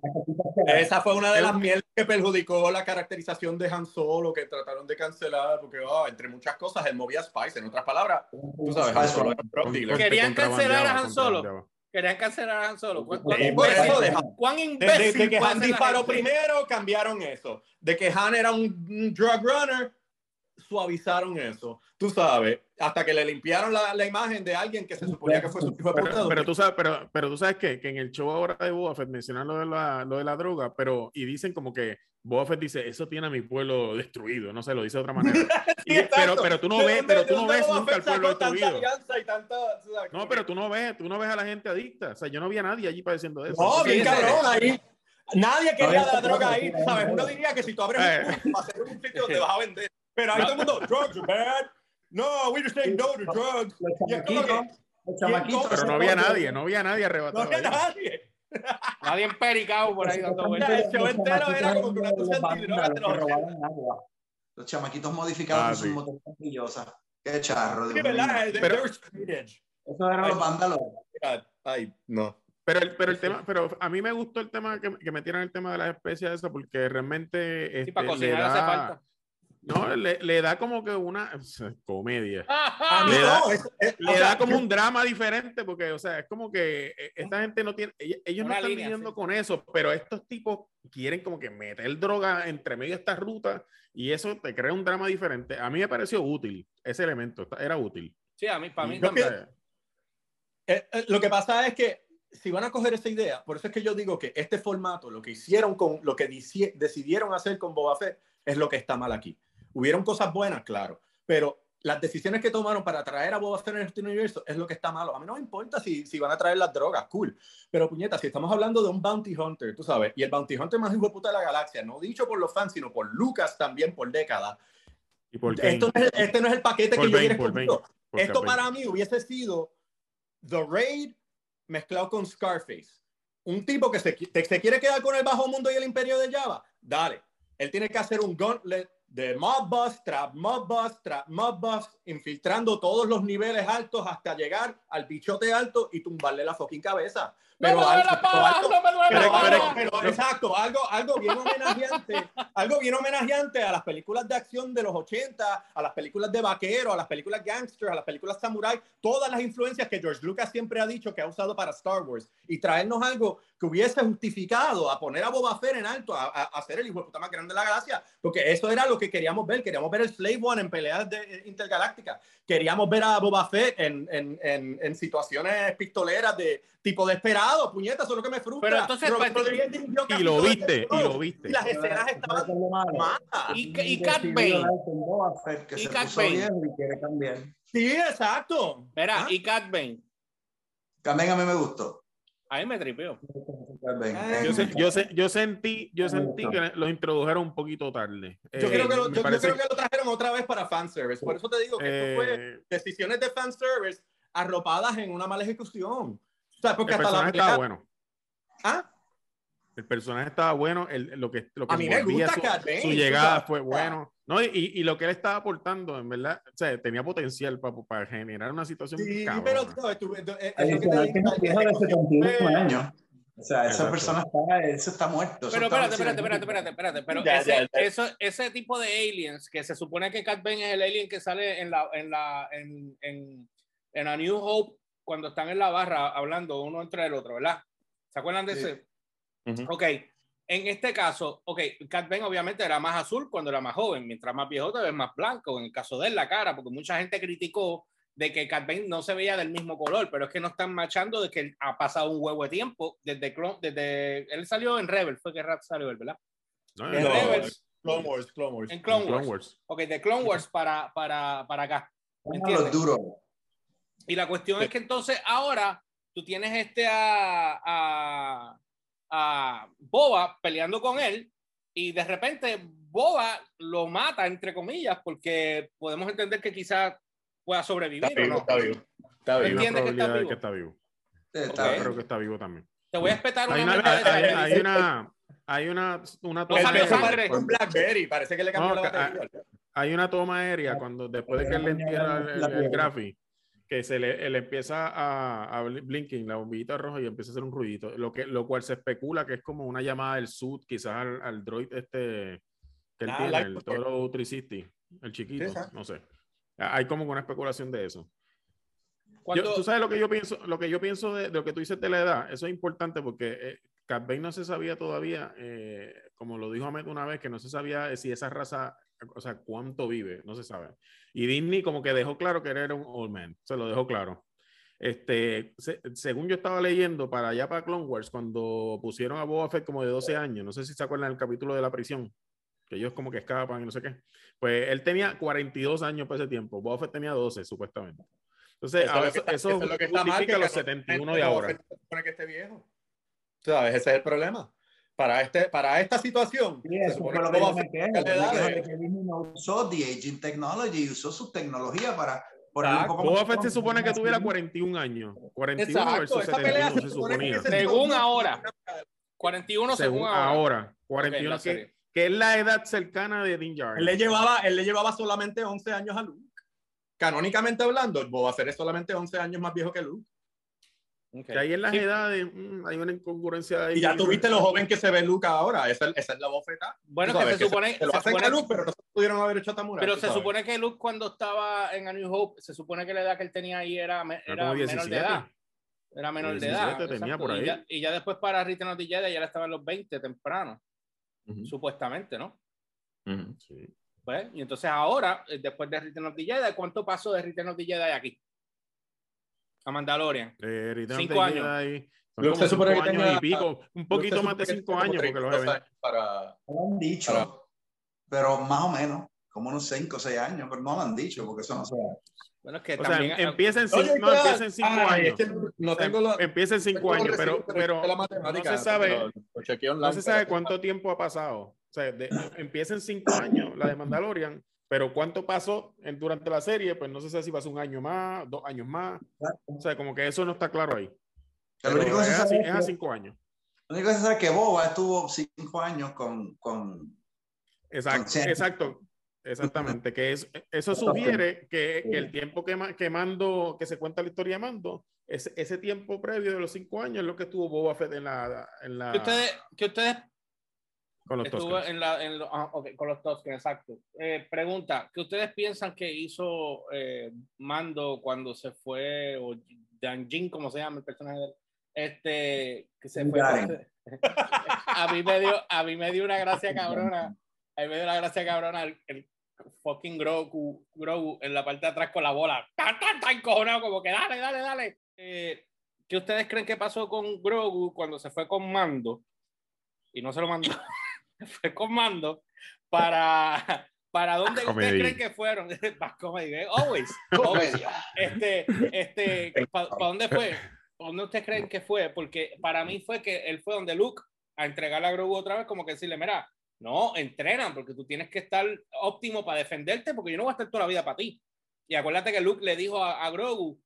Esa fue una de las mierdas que perjudicó la caracterización de Han Solo, que trataron de cancelar, porque ah, entre muchas cosas él movía Spice. En otras palabras, tú sabes, Han Solo era. Querían cancelar a Han Solo. Querían cancelar a Han Solo. ¿Cuán, cuán eso imbécil- cuán Desde imbécil de que Han disparó primero, cambiaron eso. De que Han era un, un drug runner, suavizaron eso. Tú sabes, hasta que le limpiaron la, la imagen de alguien que se suponía que fue su hijo. Pero, pero tú sabes, pero, pero tú sabes que, que en el show ahora de Boba Fett mencionan lo de la, lo de la droga, pero y dicen como que Boba Fett dice, eso tiene a mi pueblo destruido, no sé, lo dice de otra manera. [laughs] Y- exacto. pero, pero tú no ¿De ves, dónde- pero tú no ves nunca al Fett pueblo destruido. y tanta- No, pero tú no ves, tú no ves a la gente adicta. O sea, yo no vi a nadie allí padeciendo de eso. No, bien sí, cabrón, ahí. Nadie quería la droga ahí, ¿sabes? sí, Uno sí. diría que si tú abres un va a ser un sitio donde vas a vender. Pero ahí todo el mundo, drugs are bad. No, we just saying no to drugs. Pero no había nadie, no había nadie no arrebatado. había ahí. nadie. [laughs] Nadie empericado por ahí dando vueltas. el show entero era como que una cosa antidroga de los Los chamaquitos modificados Ah, con sus brillosa. Qué charro. Sí, Dios ¿verdad? Esos eran los vándalos. Ay, no. Pero el, pero el tema, pero a mí me gustó el tema que, que metieran el tema de las especies eso porque realmente Sí, este, para le cocinar hace falta. No, le, le da como que una comedia. Le da- no. es- es- Le o sea, da como un drama diferente porque, o sea, es como que eh, esta gente no tiene, ellos, ellos no están viviendo sí. con eso, pero estos tipos quieren como que meter droga entre medio de estas rutas y eso te crea un drama diferente. A mí me pareció útil ese elemento, era útil. Sí, a mí, para mí también. Eh, eh, lo que pasa es que si van a coger esa idea, por eso es que yo digo que este formato, lo que hicieron con, lo que decidieron hacer con Boba Fett, es lo que está mal aquí. Hubieron cosas buenas, claro, pero las decisiones que tomaron para traer a Boba Fett en este universo es lo que está malo. A mí no me importa si, si van a traer las drogas, cool. Pero puñeta, si estamos hablando de un bounty hunter, tú sabes, y el bounty hunter más hijo de puta de la galaxia, no dicho por los fans, sino por Lucas también por décadas. y por Esto no es, este no es el paquete Por que yo Bane, escogido. por Esto para mí hubiese sido The Raid mezclado con Scarface. Un tipo que se, te- se quiere quedar con el bajo mundo y el imperio de Java. Dale. Él tiene que hacer un gauntlet de mob boss, trap mob boss, trap mob infiltrando todos los niveles altos hasta llegar al bichote alto y tumbarle la fucking cabeza. ¡No Pero exacto, algo, algo bien homenajeante, [laughs] algo bien homenajeante a las películas de acción de los 80, a las películas de vaquero, a las películas gangster, a las películas samurai, todas las influencias que George Lucas siempre ha dicho que ha usado para Star Wars y traernos algo que hubiese justificado a poner a Boba Fett en alto, a, a, a ser el hijo de puta más grande de la galaxia, porque eso era lo que queríamos ver, queríamos ver el Slave One en peleas de, eh, intergalácticas, queríamos ver a Boba Fett en, en, en, en situaciones pistoleras de tipo desesperado, puñetas, eso es lo que me frustra. Pero entonces, Robert pues, Rodríguez dirigió Y lo viste, y lo viste. Y las escenas estaban malas. Y- y Cat Bane. Y Cat Bane. Sí, exacto. Mira, ¿Ah? y Cat Bane. También a mí me gustó. A mí me tripeó. Ah, Yo, Eh, se- yo, se- yo sentí, yo sentí que lo introdujeron un poquito tarde. Yo, Eh, creo que lo, yo, yo parece- creo que lo trajeron otra vez para fanservice. Por eso te digo que esto fue eh, decisiones de fanservice arropadas en una mala ejecución. O sea, porque el hasta la personaje estaba pelea- bueno. ¿Ah? El personaje estaba bueno, el- lo que, lo que A mí me gusta su, su tú llegada sabes. fue bueno. No, y, y lo que él estaba aportando, en verdad, o sea, tenía potencial para, para generar una situación Sí, cabrona. pero tú sabes, tú- tú- es- es lo que te Adicional digo, que no la viejo de ejecución 71 fue- años. O sea, esa Exacto. persona está, eso está muerto. eso Pero está espérate, espérate, espérate, espérate, espérate. Pero Ya, ese, ya, ya. Eso, ese tipo de aliens, que se supone que Cat Bane es el alien que sale en la, en la, en, en, en A New Hope, cuando están en la barra hablando uno entre el otro, ¿verdad? ¿Se acuerdan de Sí. ese? Ujú. Ok. En este caso, ok, Cat Bane obviamente era más azul cuando era más joven, mientras más viejo te ves más blanco. En el caso de él, la cara, porque mucha gente criticó de que Cat Bane no se veía del mismo color, pero es que no están machando de que él ha pasado un huevo de tiempo desde, Clone- desde él salió en Rebel, fue que Rat salió él, ¿verdad? No, no, Rebels, Clone Wars, Clone Wars. en Clone Clone Wars. Wars. Ok, de Clone Wars para, para, para acá. Uno de ¿Entiendes? los duros. Y la cuestión es que entonces ahora tú tienes este a, a, a Boba peleando con él y de repente Boba lo mata, entre comillas, porque podemos entender que quizás pueda sobrevivir Está o vivo, no. está vivo. Está vivo. ¿Entiendes que está vivo? que está vivo. Sí, está Yo creo que está vivo también. Te voy a espetar una Hay una, hay, hay una, hay una, una No toma El beso sangre. un Blackberry, parece que le cambió No, la batería. hay una toma aérea cuando después de que él le entierra el, el, el graphi, que se le, él empieza a, a bl- blinking, la bombillita roja y empieza a hacer un ruidito, lo, que, lo cual se especula que es como una llamada del SUD, quizás al, al droid este que él Ah, tiene, Light el Support. Toro 360, el chiquito, Sí, no sé. Hay como una especulación de eso. Yo- tú sabes lo que yo pienso, lo que yo pienso de, de lo que tú dices de la edad, eso es importante porque eh, Cat Bane no se sabía todavía, eh, como lo dijo Ahmed una vez, que no se sabía si esa raza, o sea, cuánto vive, no se sabe. Y Disney como que dejó claro que era un old man, se lo dejó claro. Este, se- según yo estaba leyendo para allá para Clone Wars, cuando pusieron a Boba Fett como de 12 años, no sé si se acuerdan del capítulo de la prisión, que ellos como que escapan y no sé qué. Pues él tenía 42 años por ese tiempo, Boba Fett tenía 12 supuestamente. Entonces, Eso a veces- que está- eso eso es lo que está mal, justifica que los Carlos 71 Sainz de ahora. se supone que esté viejo. ¿Sabes? Ese es el problema. Para, este, para esta situación, Sí, eso fue lo que yo me no usó The Aging Technology, usó su tecnología para Boba se supone que tuviera 41 años. 41 Exacto, versus esa pelea 71 se se supone suponía. que se- Según ahora. 41 según, ahora. ahora, Ok, 41 la que, es la edad cercana de Din Djarin. Él le llevaba, él le llevaba solamente 11 años a Luke. Canónicamente hablando, Boba Fett es solamente 11 años más viejo que Luke. Ok. Que ahí en las Sí. edades mm, hay una incongruencia ahí. Y ya tuviste lo joven que se ve Luke ahora. Esa, es- esa es la bofeta. Bueno, que se supone, Se lo se hacen supone- a Luke, pero no se pudieron haber hecho a Tamura. pero se sabes. supone que Luke cuando estaba en A New Hope, se supone que la edad que él tenía ahí era, me- Era era como menor de 17. edad. Era menor de edad. 17 tenía exacto. por Y ya, y ya después para Return of the Jedi ya le estaba en los 20 temprano, supuestamente, ¿no? Sí. Pues, y entonces ahora, eh, después de Return of the Jedi, ¿cuánto pasó de Return of the Jedi aquí? A Mandalorian. Eh, Return of Cinco the años. Jedi, son Luke como se supone cinco que años tenga- y pico, un poquito más de supone que 5 tiene años, porque los 32 eventos. años para... No lo han dicho, Para- pero más o menos, como unos 5 o 6 años, pero no lo han dicho, porque eso no se Bueno, es que O sea, también. eh, empieza en Oye, 5 no, empieza en cinco Ay, años. es que no sea, tengo la- empieza en 5 tengo los años, pero, pero no matemática, se sabe, no se sabe cuánto tiempo ha pasado. O sea, de- empieza en 5 años la de Mandalorian, pero cuánto pasó en- durante la serie, pues no se sabe si pasó un año más, dos años más. O sea, como que eso no está claro ahí. Lo Pero único que es, se sabe es a es que- 5 años. lo único que se sabe es que Boba estuvo 5 años con, con Exacto, Consciente. exacto. Exactamente, que es, eso sugiere que, que el tiempo que, que Mando, que se cuenta la historia de Mando, ese, ese tiempo previo de los cinco años es lo que estuvo Boba Fett en la, en la que ustedes, que ustedes con los estuvo en la, en lo- ah, ok, con los exacto. Eh, pregunta, ¿qué ustedes piensan que hizo eh, Mando cuando se fue, o Dan Jin, como se llama el personaje de él? Este, que se fue. [laughs] A, mí me dio, a mí me dio una gracia cabrona. A mí me dio una gracia cabrona el, el fucking Grogu, Grogu en la parte de atrás con la bola. Tan, tan, tan cojonado, como que dale, dale, dale. Eh, ¿Qué ustedes creen que pasó con Grogu cuando se fue con Mando? Y no se lo mandó. [laughs] [laughs] fue con Mando para. ¿Para dónde ustedes creen que fueron? Back comedy, ¿eh? Always. [laughs] always. Este, este, ¿para dónde fue? ¿Pa' ¿Dónde ustedes creen que fue? Porque para mí fue que él fue donde Luke a entregarle a Grogu otra vez, como que decirle, mira, no, entrenan, porque tú tienes que estar óptimo para defenderte, porque yo no voy a estar toda la vida para ti. Y acuérdate que Luke le dijo a, a Grogu,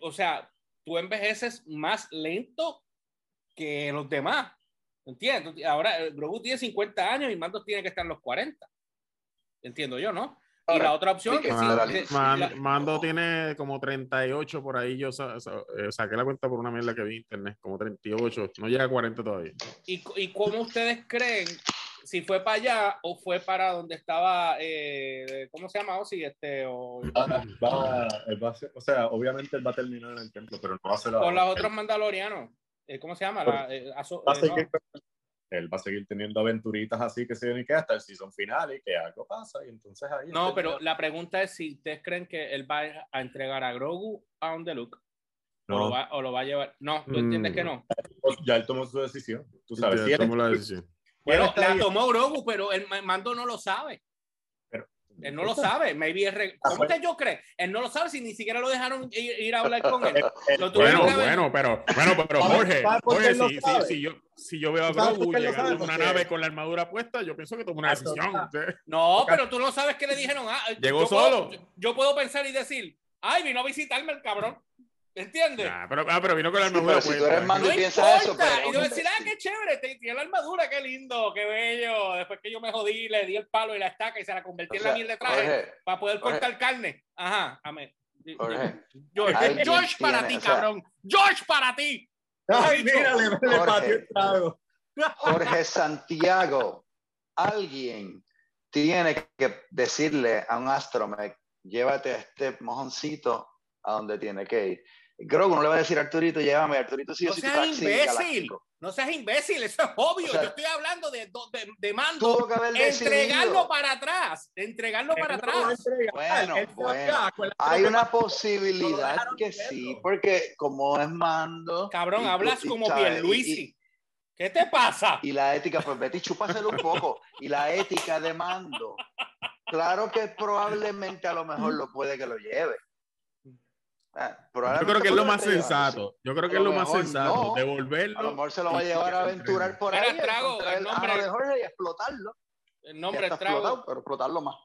o sea, tú envejeces más lento que los demás. ¿Entiendes? Ahora Grogu tiene 50 años y Mando tiene que estar en los 40. Entiendo yo, ¿no? Y la otra opción que sí, Man- que- Man- la- Mando tiene como 38 por ahí. Yo sa- sa- eh, saqué la cuenta por una mierda que vi en internet, como 38. No llega a 40 todavía. ¿Y, y cómo ustedes creen si fue para allá o fue para donde estaba, eh, ¿cómo se llama? Osi, este, o Va- va- va o sea, obviamente él va a terminar en el templo, pero no va a ser con ahora. los otros mandalorianos. Eh, ¿Cómo se llama? La, eh, Azo- Va a eh, seguir- él va a seguir teniendo aventuritas así que se viene que hasta el season final y que algo pasa y entonces ahí No, pero ya- la pregunta es si ustedes creen que él va a entregar a Grogu a On The Look o, no, lo va, o lo va a llevar. No, tú entiendes Mm. que no. ya él tomó su decisión tú sabes Ya si él- tomó la decisión. Bueno, la tomó Grogu, pero el ma- mando no lo sabe. Él no lo sabe. Maybe es re- ¿Cómo que yo creo? Él no lo sabe si ni siquiera lo dejaron ir, ir a hablar con él. [laughs] Lo Bueno, bueno, pero, bueno, pero ¿Sabes- Jorge, Jorge, si, si, si yo, si yo veo a ¿Sabes por Grogu llegando en una Porque- nave con la armadura puesta, yo pienso que tomó una Ah, decisión. No, pero tú no sabes qué le dijeron. Ah, Llegó yo solo. yo puedo pensar y decir, ay, vino a visitarme el cabrón. ¿Entiendes? Ah, pero, ah, pero vino con la Sí, armadura pero si tú eres mando No y piensa eso, pero- y yo decir, ah, qué chévere, te- tiene la armadura, qué lindo, qué bello. Después que yo me jodí, le di el palo y la estaca y se la convertí O en sea, la mierda de traje Jorge, para poder Jorge. cortar carne. Ajá, amén. Jorge, George, para ti, o sea- cabrón. George para ti. Ay, mira, le, Jorge. pateó el trago. Jorge [laughs] Santiago, alguien tiene que decirle a un astromech, llévate a este mojoncito a donde tiene que ir. Grogu no le va a decir a Arturito, llévame, Arturito sí o No seas taxi imbécil. galáctico. No seas imbécil, eso es obvio. O sea, yo estoy hablando de, de, de mando. Tuvo que haber Entregarlo decidido. para atrás. Entregarlo para no atrás. Bueno, Él bueno. Hay una posibilidad que sí, porque como es mando. Cabrón, y- hablas y- como ¿sabes? Y- Pierluisi. ¿Qué te pasa? Y la ética, pues vete y chúpaselo un poco. Y la ética de mando. Claro que probablemente a lo mejor lo puede que lo lleve. Ah, Yo creo que es lo más sensato. Yo creo que A es lo más sensato. no. sí. A lo Devolverlo. mejor se lo va a llevar a aventurar por ahí. trago, el el nombre- ano de Jorge y explotarlo. El nombre está del trago. explotado, pero explotarlo más.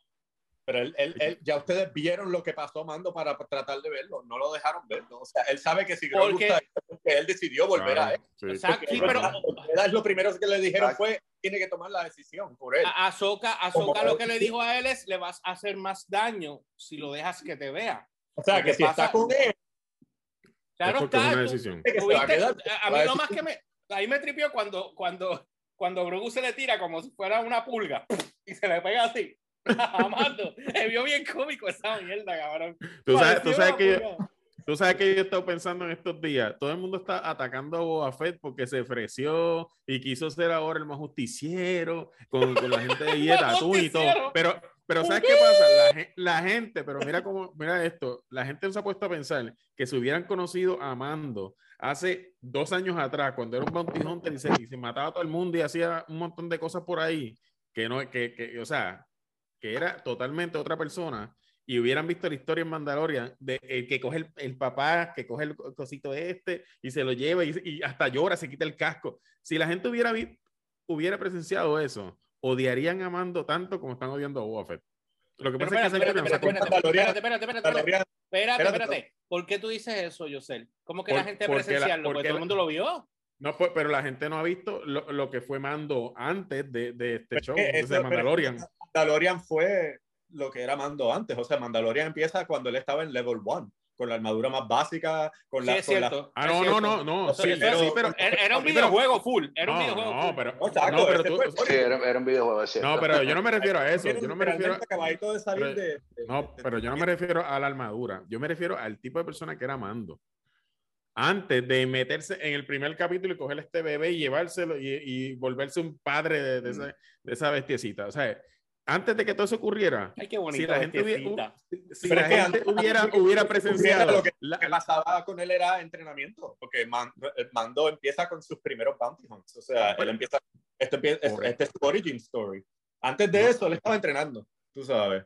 Pero él, él- él- ya ustedes vieron lo que pasó Mando para tratar de verlo. No lo dejaron verlo. O sea, él sabe que si Grogu Porque- es porque él decidió volver a él. Claro, sí. Exacto. Sí, pero lo primero que le dijeron Exacto. fue tiene que tomar la decisión por él. a Azoka, Azoka lo que le dijo a él es le vas a hacer más daño si lo dejas que te vea. O sea, que si pasa- está con él, Claro Es porque es está. una decisión. se a a mí lo más que me ahí me tripió cuando cuando cuando Grogu se le tira como si fuera una pulga [laughs] y se le pega así. [laughs] Amando, me vio bien cómico esa mierda, cabrón. Tú sabes, tú sabes que yo. Tú sabes que yo he estado pensando en estos días. Todo el mundo está atacando a Boba Fett porque se ofreció y quiso ser ahora el más justiciero con, con la gente de [laughs] Dieta, tú y todo. Pero, pero ¿sabes qué pasa? La, gen- la gente, pero mira cómo, mira esto, la gente no se ha puesto a pensar que si hubieran conocido a Mando hace dos años atrás, cuando era un bounty hunter y se, y se mataba a todo el mundo y hacía un montón de cosas por ahí, que no, que, que o sea, que era totalmente otra persona y hubieran visto la historia en Mandalorian de el que coge el, el papá, que coge el co- cosito este y se lo lleva y, y hasta llora, se quita el casco. Si la gente hubiera, hubiera presenciado eso, odiarían a Mando tanto como están odiando a Boba Fett. Lo que Pero pasa es que espérate, ha espérate, espérate, espérate, espérate, espérate, espérate, Espérate, espérate. ¿Por qué tú dices eso, Yosel? ¿Cómo que Por- la gente presenciarlo? Porque, porque todo el mundo lo vio. No, pues, pero la gente no ha visto lo, lo que fue Mando antes de, de este Pero show, es que de pero- Mandalorian. Mandalorian fue lo que era Mando antes. O sea, Mandalorian empieza cuando él estaba en level 1, con la armadura más básica, con Sí, la... es con la- cierto. Ah, no, no, cierto. no, no, sí, eso- sí, pero, Era, un Sí, pero- videojuego full. Era un no, videojuego no, full. pero, Exacto, no, pero ese tú, Sí, era, era un videojuego, es cierto. no, pero yo no me refiero a eso, yo no me refiero, acabadito de salir pero- de, de- No, de- pero yo no me refiero a la armadura, yo me refiero al tipo de persona que era Mando. Antes de meterse en el primer capítulo y coger este bebé y llevárselo y, y volverse un padre de, de esa, de esa bestiecita. O sea, antes de que todo eso ocurriera, Ay, qué si la gente hubiera, uh, si la gente antes- hubiera, hubiera presenciado lo que- la- que pasaba con él era entrenamiento, porque Mando, el Mando empieza con sus primeros bounty hunts. O sea, él empieza, este, empie- es- Correcto. este es su origin story. Antes de No. eso, él estaba entrenando, tú sabes.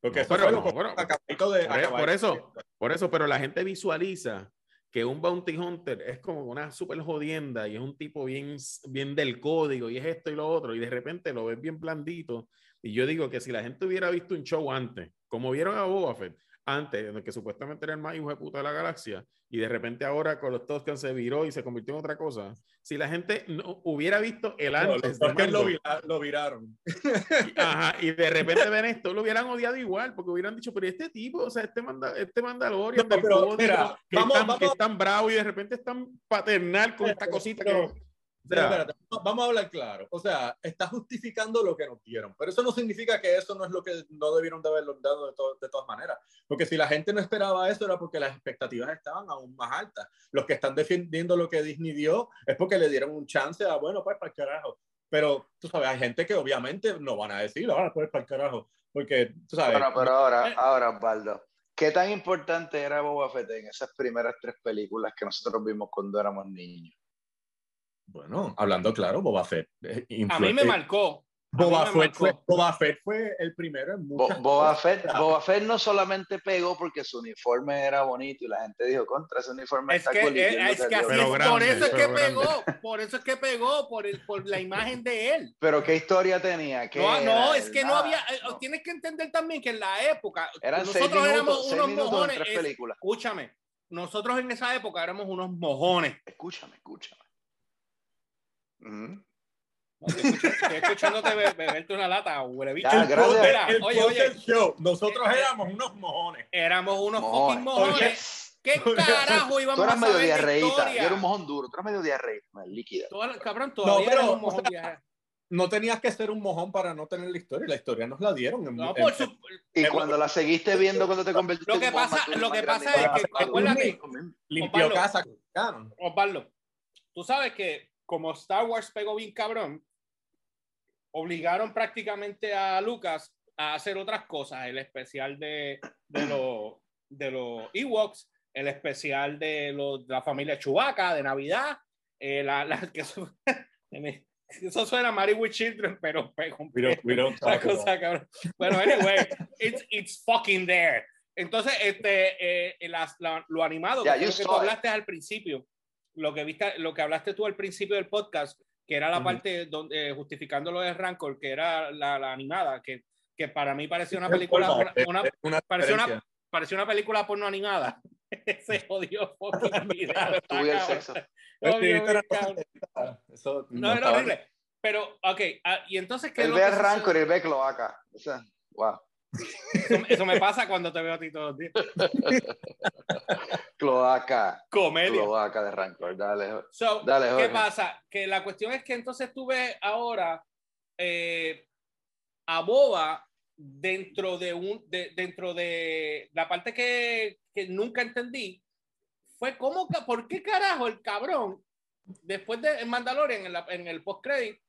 Porque No, eso pero fue no, acabadito de por, por eso, por eso, pero la gente visualiza que un bounty hunter es como una super jodienda y es un tipo bien, bien del código y es esto y lo otro y de repente lo ves bien blandito y yo digo que si la gente hubiera visto un show antes, como vieron a Boba Fett antes, en el que supuestamente era el más hijo de puta de la galaxia y de repente ahora con los Tusken se viró y se convirtió en otra cosa, si la gente no hubiera visto el No, antes los de Tuskens lo, Mando, vira- lo viraron. y, ajá, y de repente ven esto, lo hubieran odiado igual, porque hubieran dicho, pero este tipo, o sea, este, manda, este Mandalorian No, pero, código, mira, que, vamos- es tan, vamos- que es tan bravo y de repente es tan paternal con Pero- esta cosita pero- que... o sea, espérate, vamos a hablar claro. O sea, está justificando lo que nos dieron, pero eso no significa que eso no es lo que no debieron de haberlo dado de, to- de todas maneras. Porque si la gente no esperaba eso era porque las expectativas estaban aún más altas. Los que están defendiendo lo que Disney dio es porque le dieron un chance a, bueno, pues para el carajo. Pero, tú sabes, hay gente que obviamente no van a decir, ahora puedes para el carajo. Porque, tú sabes. Bueno, pero ahora, Eh. ahora, Osvaldo, ¿qué tan importante era Boba Fett en esas primeras tres películas que nosotros vimos cuando éramos niños? Bueno, hablando claro, Boba Fett. eh, A mí me marcó. Boba mí me Fett, fue. Boba Fett fue el primero en Bo- Boba. Fett, Boba Fett no solamente pegó porque su uniforme era bonito y la gente dijo, contra ese uniforme Es está que, cool", y eh, es que así por grande, eso es que grande. pegó, por eso es que pegó, por, el, por la imagen de él. Pero ¿qué historia tenía? ¿Qué No, no, es que no Nada, había, eh, no. tienes que entender también que en la época, Eran nosotros éramos minutos, unos mojones, es- escúchame, nosotros en esa época éramos unos mojones. Escúchame, escúchame. Ujú. No, Estoy, escuchándote be- beberte una lata, huele bicho. Ya, El oye, oye. show, nosotros éramos unos mojones. Éramos unos Mojones. fucking mojones. ¿Qué carajo íbamos Tú eras a medio diarreíta. Yo era un mojón duro. Tú eras medio diarreíta. Líquida. Toda- cabrón, todavía pero, eres un o mojón sea, diarrea. No tenías que ser un mojón para no tener la historia. La historia nos la dieron. En, No, en- por su, Y Eh, cuando la seguiste viendo cuando te convertiste Lo en que un mojón pasa- más lo que pasa es que, pesado. acuérdate, limpió casa. Osvaldo, tú sabes que como Star Wars pegó bien cabrón, obligaron prácticamente a Lucas a hacer otras cosas, el especial de, de los de los Ewoks, el especial de, los, de la familia Chewbacca de Navidad, eh, la, la- que eso, [laughs] eso suena Marry with Children, pero pegó un We don't- we don't la cosa, cabrón. Bueno, anyway, it's, it's fucking there. Entonces, este, eh, las- la- lo animado, Yeah, que, que tú hablaste al principio, lo que viste, lo que hablaste tú al principio del podcast, que era la Ujú. parte donde eh, justificando lo de Rancor, que era la, la animada, que, que para mí parecía una película, una, es una pareció una- parecía una película porno animada. [laughs] Ese jodió fucking [laughs] video. el sexo. Eso No, era estaba- horrible. Pero, ok, ah, y entonces, ¿qué lo ve el rancor y ve cloaca. O sea, wow. Eso, eso me pasa cuando te veo a ti todos los días. [laughs] Cloaca. Comedia. Cloaca de rancor. Dale. So, Dale, ¿Qué pasa? Que la cuestión es que entonces tú ves ahora eh, a Boba dentro de un de, dentro de la parte que, que nunca entendí fue cómo por qué carajo el cabrón después de Mandalorian en, la- en el post credit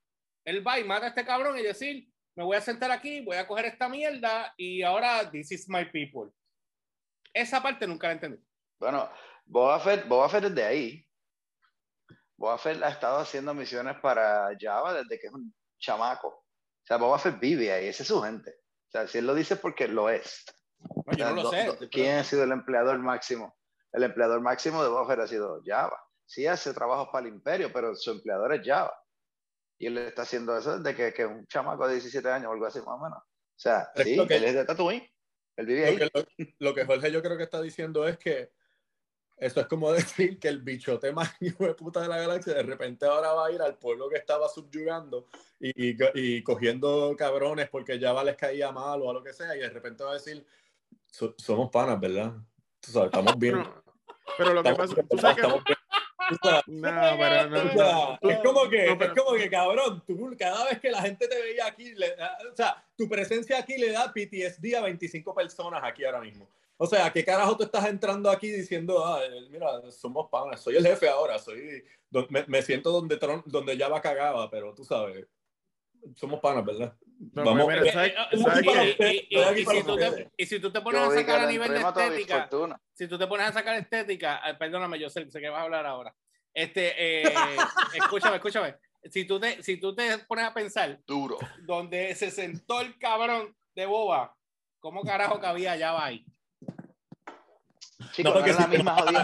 él va y mata a este cabrón y decir me voy a sentar aquí voy a coger esta mierda y ahora this is my people esa parte nunca la entendí Bueno, Boba Fett, Boba Fett desde ahí. Boba Fett ha estado haciendo misiones para Java desde que es un chamaco. O sea, Boba Fett vive ahí, ese es su gente. O sea, si él lo dice es porque lo es. No, yo no lo sé ¿Quién ha sido el empleador máximo? El empleador máximo de Boba Fett ha sido Java. Sí hace trabajos para el imperio, pero su empleador es Java. Y él está haciendo eso desde que, que es un chamaco de 17 años o algo así más o menos. O sea, Es sí, que- él es de Tatooine. Él vive ahí. Lo que, lo, lo que Jorge yo creo que está diciendo es que eso es como [laughs] decir que el bichote más [laughs] hijo de puta de la galaxia de repente ahora va a ir al pueblo que estaba subyugando y, y, y cogiendo cabrones porque ya les caía mal o a lo que sea y de repente va a decir "So- somos panas, ¿verdad? Tú sabes, estamos bien. Pero, pero lo que Estamos pasa, bien, tú sabes que estamos bien". [laughs] Tú sabes, no, pero no, o no, sea, tú- es como que, no, pero- es como que cabrón, tú cada vez que la gente te veía aquí, le o sea, tu presencia aquí le da PTSD a 25 personas aquí ahora mismo. O sea, ¿qué carajo tú estás entrando aquí diciendo, ah, eh, mira, somos panas, soy el jefe ahora, soy, me, me siento donde, Tron- donde ya va cagaba, pero tú sabes, somos panas, ¿verdad? No, Vamos, mira, ¿sabes- eh, sabes y- qué? y- y- si tú te- y si tú te pones Yo a sacar a nivel de estética, si tú te pones a sacar estética, eh, perdóname, yo sé, sé que vas a hablar ahora. Este, eh, [laughs] escúchame, escúchame. Si tú, te, si tú te pones a pensar, Duro. donde se sentó el cabrón de boba, ¿cómo carajo cabía allá ahí? Chicos, No, no, porque era la misma jodida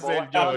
boba. La George.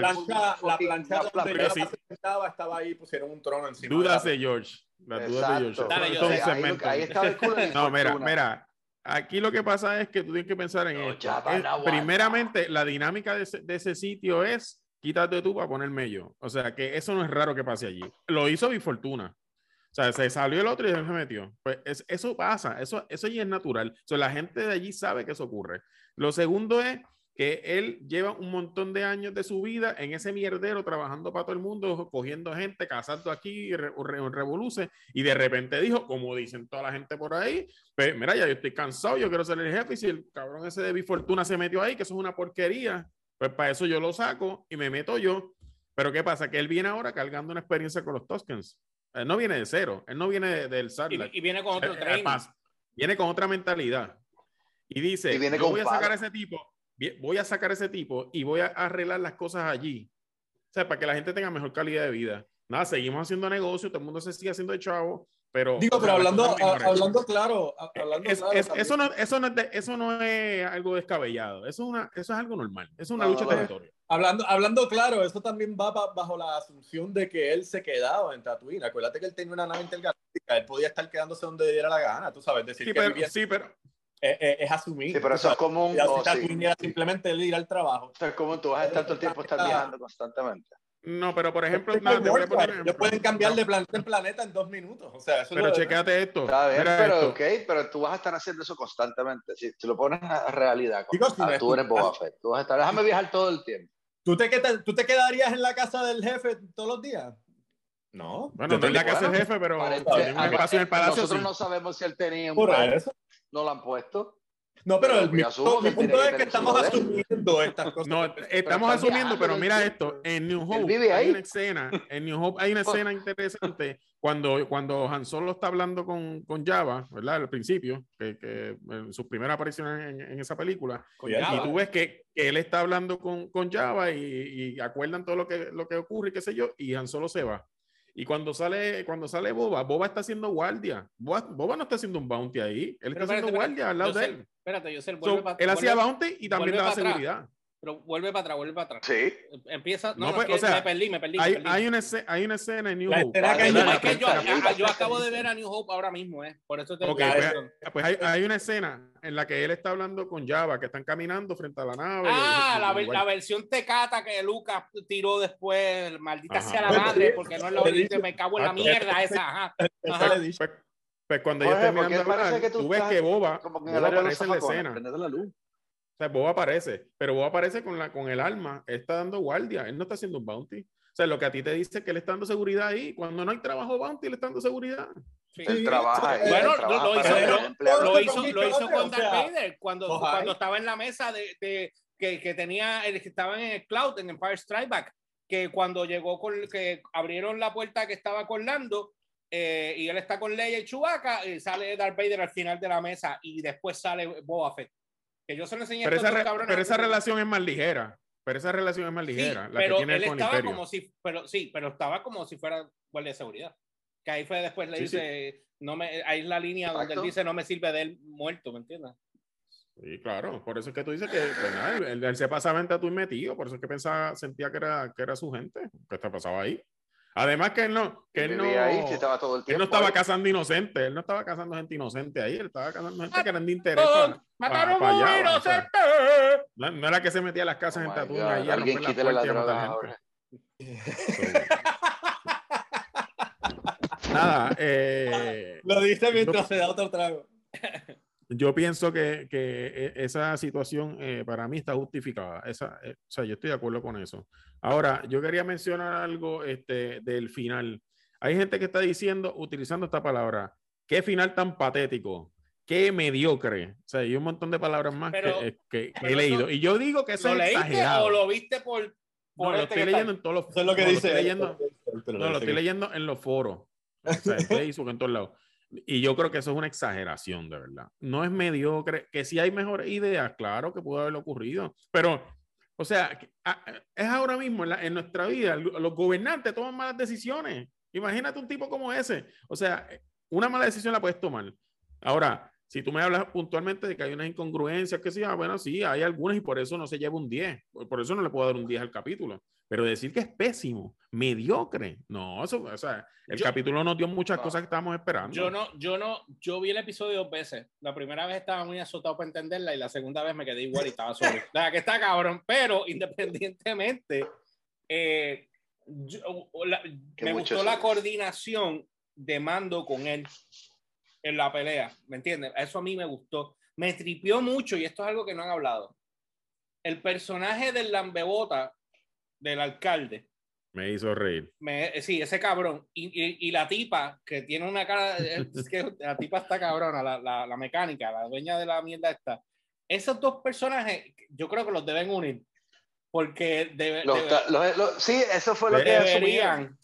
plancha, donde ella sentaba estaba ahí, pusieron un trono encima. Dudas de George. Las dudas de. George. Dale, yo es sé, ahí, estaba el culo [laughs] No, mira, mira. Aquí lo que pasa es que tú tienes que pensar en No, esto. Es- primeramente, la dinámica de ese, de ese sitio es quítate tú para ponerme yo. O sea, que eso no es raro que pase allí. Lo hizo Bifortuna. O sea, se salió el otro y se metió. Pues es- eso pasa, eso, eso ya es natural. O sea, la gente de allí sabe que eso ocurre. Lo segundo es que él lleva un montón de años de su vida en ese mierdero, trabajando para todo el mundo, cogiendo gente, cazando aquí, re, re- revoluce, y de repente dijo, como dicen toda la gente por ahí, pues mira, ya yo estoy cansado, yo quiero ser el jefe, y si el cabrón ese de Bifortuna se metió ahí, que eso es una porquería, pues para eso yo lo saco y me meto yo. Pero ¿qué pasa? Que él viene ahora cargando una experiencia con los Toskens. Él no viene de cero, él no viene de- del Y, Sarlacc. y viene con otro training. pasa, Viene con otra mentalidad. Y dice, Y viene yo voy a sacar a ese tipo, voy a sacar a ese tipo y voy a arreglar las cosas allí. O sea, para que la gente tenga mejor calidad de vida. Nada, seguimos haciendo negocio, todo el mundo se sigue haciendo de chavo, pero... Digo, pero hablando, a- hablando claro, a- hablando Es- claro es- eso, no, eso, no es de- eso no es algo descabellado, eso es, una, eso es algo normal, eso es una No, lucha no. territorio. Hablando, hablando claro, eso también va ba- bajo la asunción de que él se quedaba en Tatooine. Acuérdate que él tenía una nave intergaláctica, él podía estar quedándose donde diera la gana, tú sabes, decir Sí, que pero, vivía- sí, pero es, es- es asumir. Sí, pero tú eso es sabes. común. Y así o sí. Simplemente él ir al trabajo. Eso es común, tú vas a estar todo el tiempo estar viajando constantemente. no, pero por ejemplo, Es nada, te voy a poner Ellos ejemplo. pueden cambiar de planeta en planeta en dos minutos. O sea, eso es Pero lo checate esto. Está bien, pero esto. ok, pero tú vas a estar haciendo eso constantemente. Si, si lo pones a realidad, Chicos, si ah, no es tú eres Boba Fett. Tú vas a estar, déjame viajar todo el tiempo. ¿Tú te, ¿Tú te quedarías en la casa del jefe todos los días? No. Bueno, no es la casa del jefe, pero un espacio en el palacio. Nosotros sí. no sabemos si él tenía un Por eso. No lo han puesto. No, pero Pero el- mi, punto que es que estamos asumiendo estas cosas. No, estamos asumiendo, pero mira esto, en New Hope vive hay ahí. una escena, en New Hope hay una Pues- escena interesante cuando, cuando Han Solo está hablando con, con Java, ¿verdad? Al principio, que, que en su primera aparición en, en esa película, Y tú ves que, que él está hablando con, con Java y, y acuerdan todo lo que, lo que ocurre y qué sé yo, y Han Solo se va. Y cuando sale, cuando sale Boba, Boba está haciendo guardia. Boba, Boba no está haciendo un bounty ahí, él Pero está espérate, haciendo espérate, guardia al lado de él. Espérate, yo sé, So, él hacía bounty y también daba para atrás. Pero vuelve para atrás, vuelve para atrás. Sí. Empieza. No, No, no, pues, es que o sea, me perdí, me perdí. me Hay, perdí. hay, una, escena, hay una escena en New La Hope. que No, es que yo, ah, yo acabo de ver a New Hope ahora mismo, ¿eh? Por eso te Ok, digo pues, pues hay, hay una escena en la que él está hablando con Java, que están caminando frente a la nave. Ah, y- la, y- la versión tecata que Lucas tiró después, maldita Ajá. sea la Pues, madre, sí, porque no es la te original, dice- me cago en la mierda esa, ajá. Pues, pues cuando ellos Jorge, terminan porque de hablar, que tú tú ves que Boba, que Boba aparece en la escena. prendete la luz. O sea, Boba aparece, pero Boba aparece con, la, con el arma, él está dando guardia, él no está haciendo un bounty. O sea, lo que a ti te dice es que él está dando seguridad ahí. Cuando no hay trabajo bounty, él está dando seguridad. Sí. Él trabaja ahí. Bueno, él trabaja lo hizo- lo- con lo hizo Bichote, con o Darth Vader cuando, estaba en la mesa de, de- que, que tenía, el que estaba en el Cloud, en Empire Strike Back, que cuando llegó con, que abrieron la puerta que estaba con Lando, eh, y él está con Leia y Chewbacca, y sale Darth Vader al final de la mesa, y después sale Boba Fett. Que yo se lo enseñé a Pero estos esa, dos re- cabrones pero esa relación es más ligera. Pero esa relación es más Sí, ligera. la pero que tiene él con estaba imperio. como si, pero sí, pero estaba como si fuera guardia de seguridad. Que ahí fue después le Sí, sí. dice, no me, ahí es la línea donde él Exacto. dice no me sirve de él muerto, ¿me entiendes? Sí, claro. Por eso es que tú dices que pues, nada, él, él- él se pasaba en Tatooine metido. Por eso es que pensaba, sentía que era, que era su gente. Que te pasaba ahí. Además que él no, que él no, ahí, si estaba todo el él no estaba ahí. cazando inocentes. Él no estaba cazando gente inocente ahí. Él estaba cazando gente que eran de interés. ¡Mataron pa- pa un allá, o sea, inocente! no, no era que se metía a las casas Oh en Tatooine God, ahí a Alguien romper la quítale la puerta y a droga. [laughs] Nada, eh, Lo dice mientras se da otro trago. [laughs] yo pienso que, que e- esa situación eh, para mí está justificada. Esa, eh, o sea, yo estoy de acuerdo con eso. Ahora, yo quería mencionar algo este, del final. Hay gente que está diciendo, utilizando esta palabra, qué final tan patético, qué mediocre. O sea, hay un montón de palabras más Pero- que, eh, que- que he leído. eso- Y yo digo que eso ¿Lo es leíste exagerado. o lo viste por, No, por lo este estoy que está- leyendo en todos los Eso es lo que no, lo dice. estoy leyendo, no, lo estoy leyendo en los foros. O sea, [laughs] en Facebook, en todos lados. Y yo creo que eso es una exageración, de verdad. No es mediocre. Que si hay mejores ideas, claro que pudo haber ocurrido. Pero, o sea, es ahora mismo en, la- en nuestra vida. lo- Los gobernantes toman malas decisiones. Imagínate un tipo como ese. O sea, una mala decisión la puedes tomar. Ahora, si tú me hablas puntualmente de que hay unas incongruencias, que sí, ah, bueno, sí, hay algunas y por eso no se lleva un 10. Por por eso no le puedo dar un 10 al capítulo. Pero decir que es pésimo, mediocre, no, eso, o sea, el Yo- capítulo nos dio muchas No. cosas que estábamos esperando. Yo no, yo no, yo vi el episodio dos veces. La primera vez estaba muy azotado para entenderla y la segunda vez me quedé igual y estaba solo. Sea, [laughs] que está cabrón, pero independientemente, eh, yo- la- me gustó la eso. coordinación de mando con él en la pelea, ¿me entiendes? Eso a mí me gustó. Me tripió mucho y esto es algo que no han hablado. El personaje del lambebota, del alcalde, Me hizo reír. me, sí, ese cabrón. Y, y, y la tipa, que tiene una cara. [laughs] Es que la tipa está cabrona, la, la, la mecánica, la dueña de la mierda esta. Esos dos personajes, yo creo que los deben unir. porque debe- Los debe- ta- los- los- sí, eso fue lo que deberían.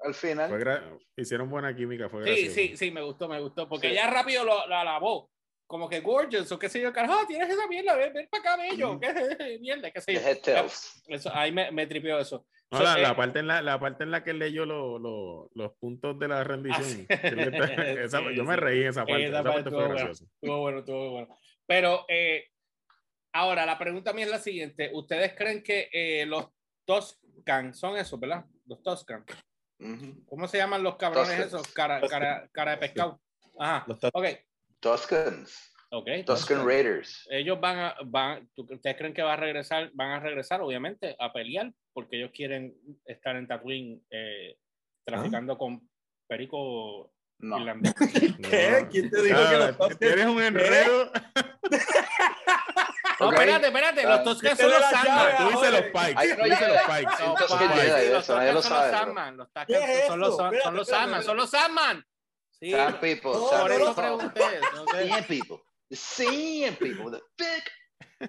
al Fue final. gra- hicieron buena química, fue Sí, gracioso. sí, sí, me gustó, me gustó, porque Sí. ya rápido lo, lo alabó. Como que gorgeous, o qué sé yo, carajo, tienes esa mierda, ven, ven para acá, bello, Ujú. qué [laughs] mierda, qué sé yo. The Headtails. Eso, ahí me, me tripió eso. No, So, la, la eh, parte en la, la parte en la que leyó lo- lo- los puntos de la rendición. [laughs] está- [laughs] esa- Sí, yo me sí. reí en esa parte. Esa Esa, parte parte fue graciosa. Estuvo bueno, estuvo bueno. Pero eh, ahora la pregunta mía es la siguiente. ¿Ustedes creen que eh, los Toscan son esos, verdad? Los Toscan. Ujú. ¿Cómo se llaman los cabrones Toscans. esos? Cara, cara, cara de pescado. Ajá. Los Ok, Tuscans. ok. Tuscan Raiders. Ellos van a, van, ¿tú- ¿ustedes creen que va a regresar? Van a regresar, obviamente, a pelear, porque ellos quieren estar en Tatooine eh, traficando con perico No. irlandés. [laughs] ¿Qué? ¿Quién te dijo que Ah, los Tuscans- Tienes un enredo. [laughs] No, Ok. espérate, espérate. Los Ah, Toscans ¿qué son los Sandman. Tú dices los Pikes. Tú no, dices los. Pikes. Los Tuscan Pikes, Jedi, los eso nadie lo Toscans son los. Sandman. Los ¿Qué Toscans es son los, Sandman. Son los Sandman. Sí, Sand people. No, Sand por eso people. pregunté. ¿no? Sand people. The sand people. The big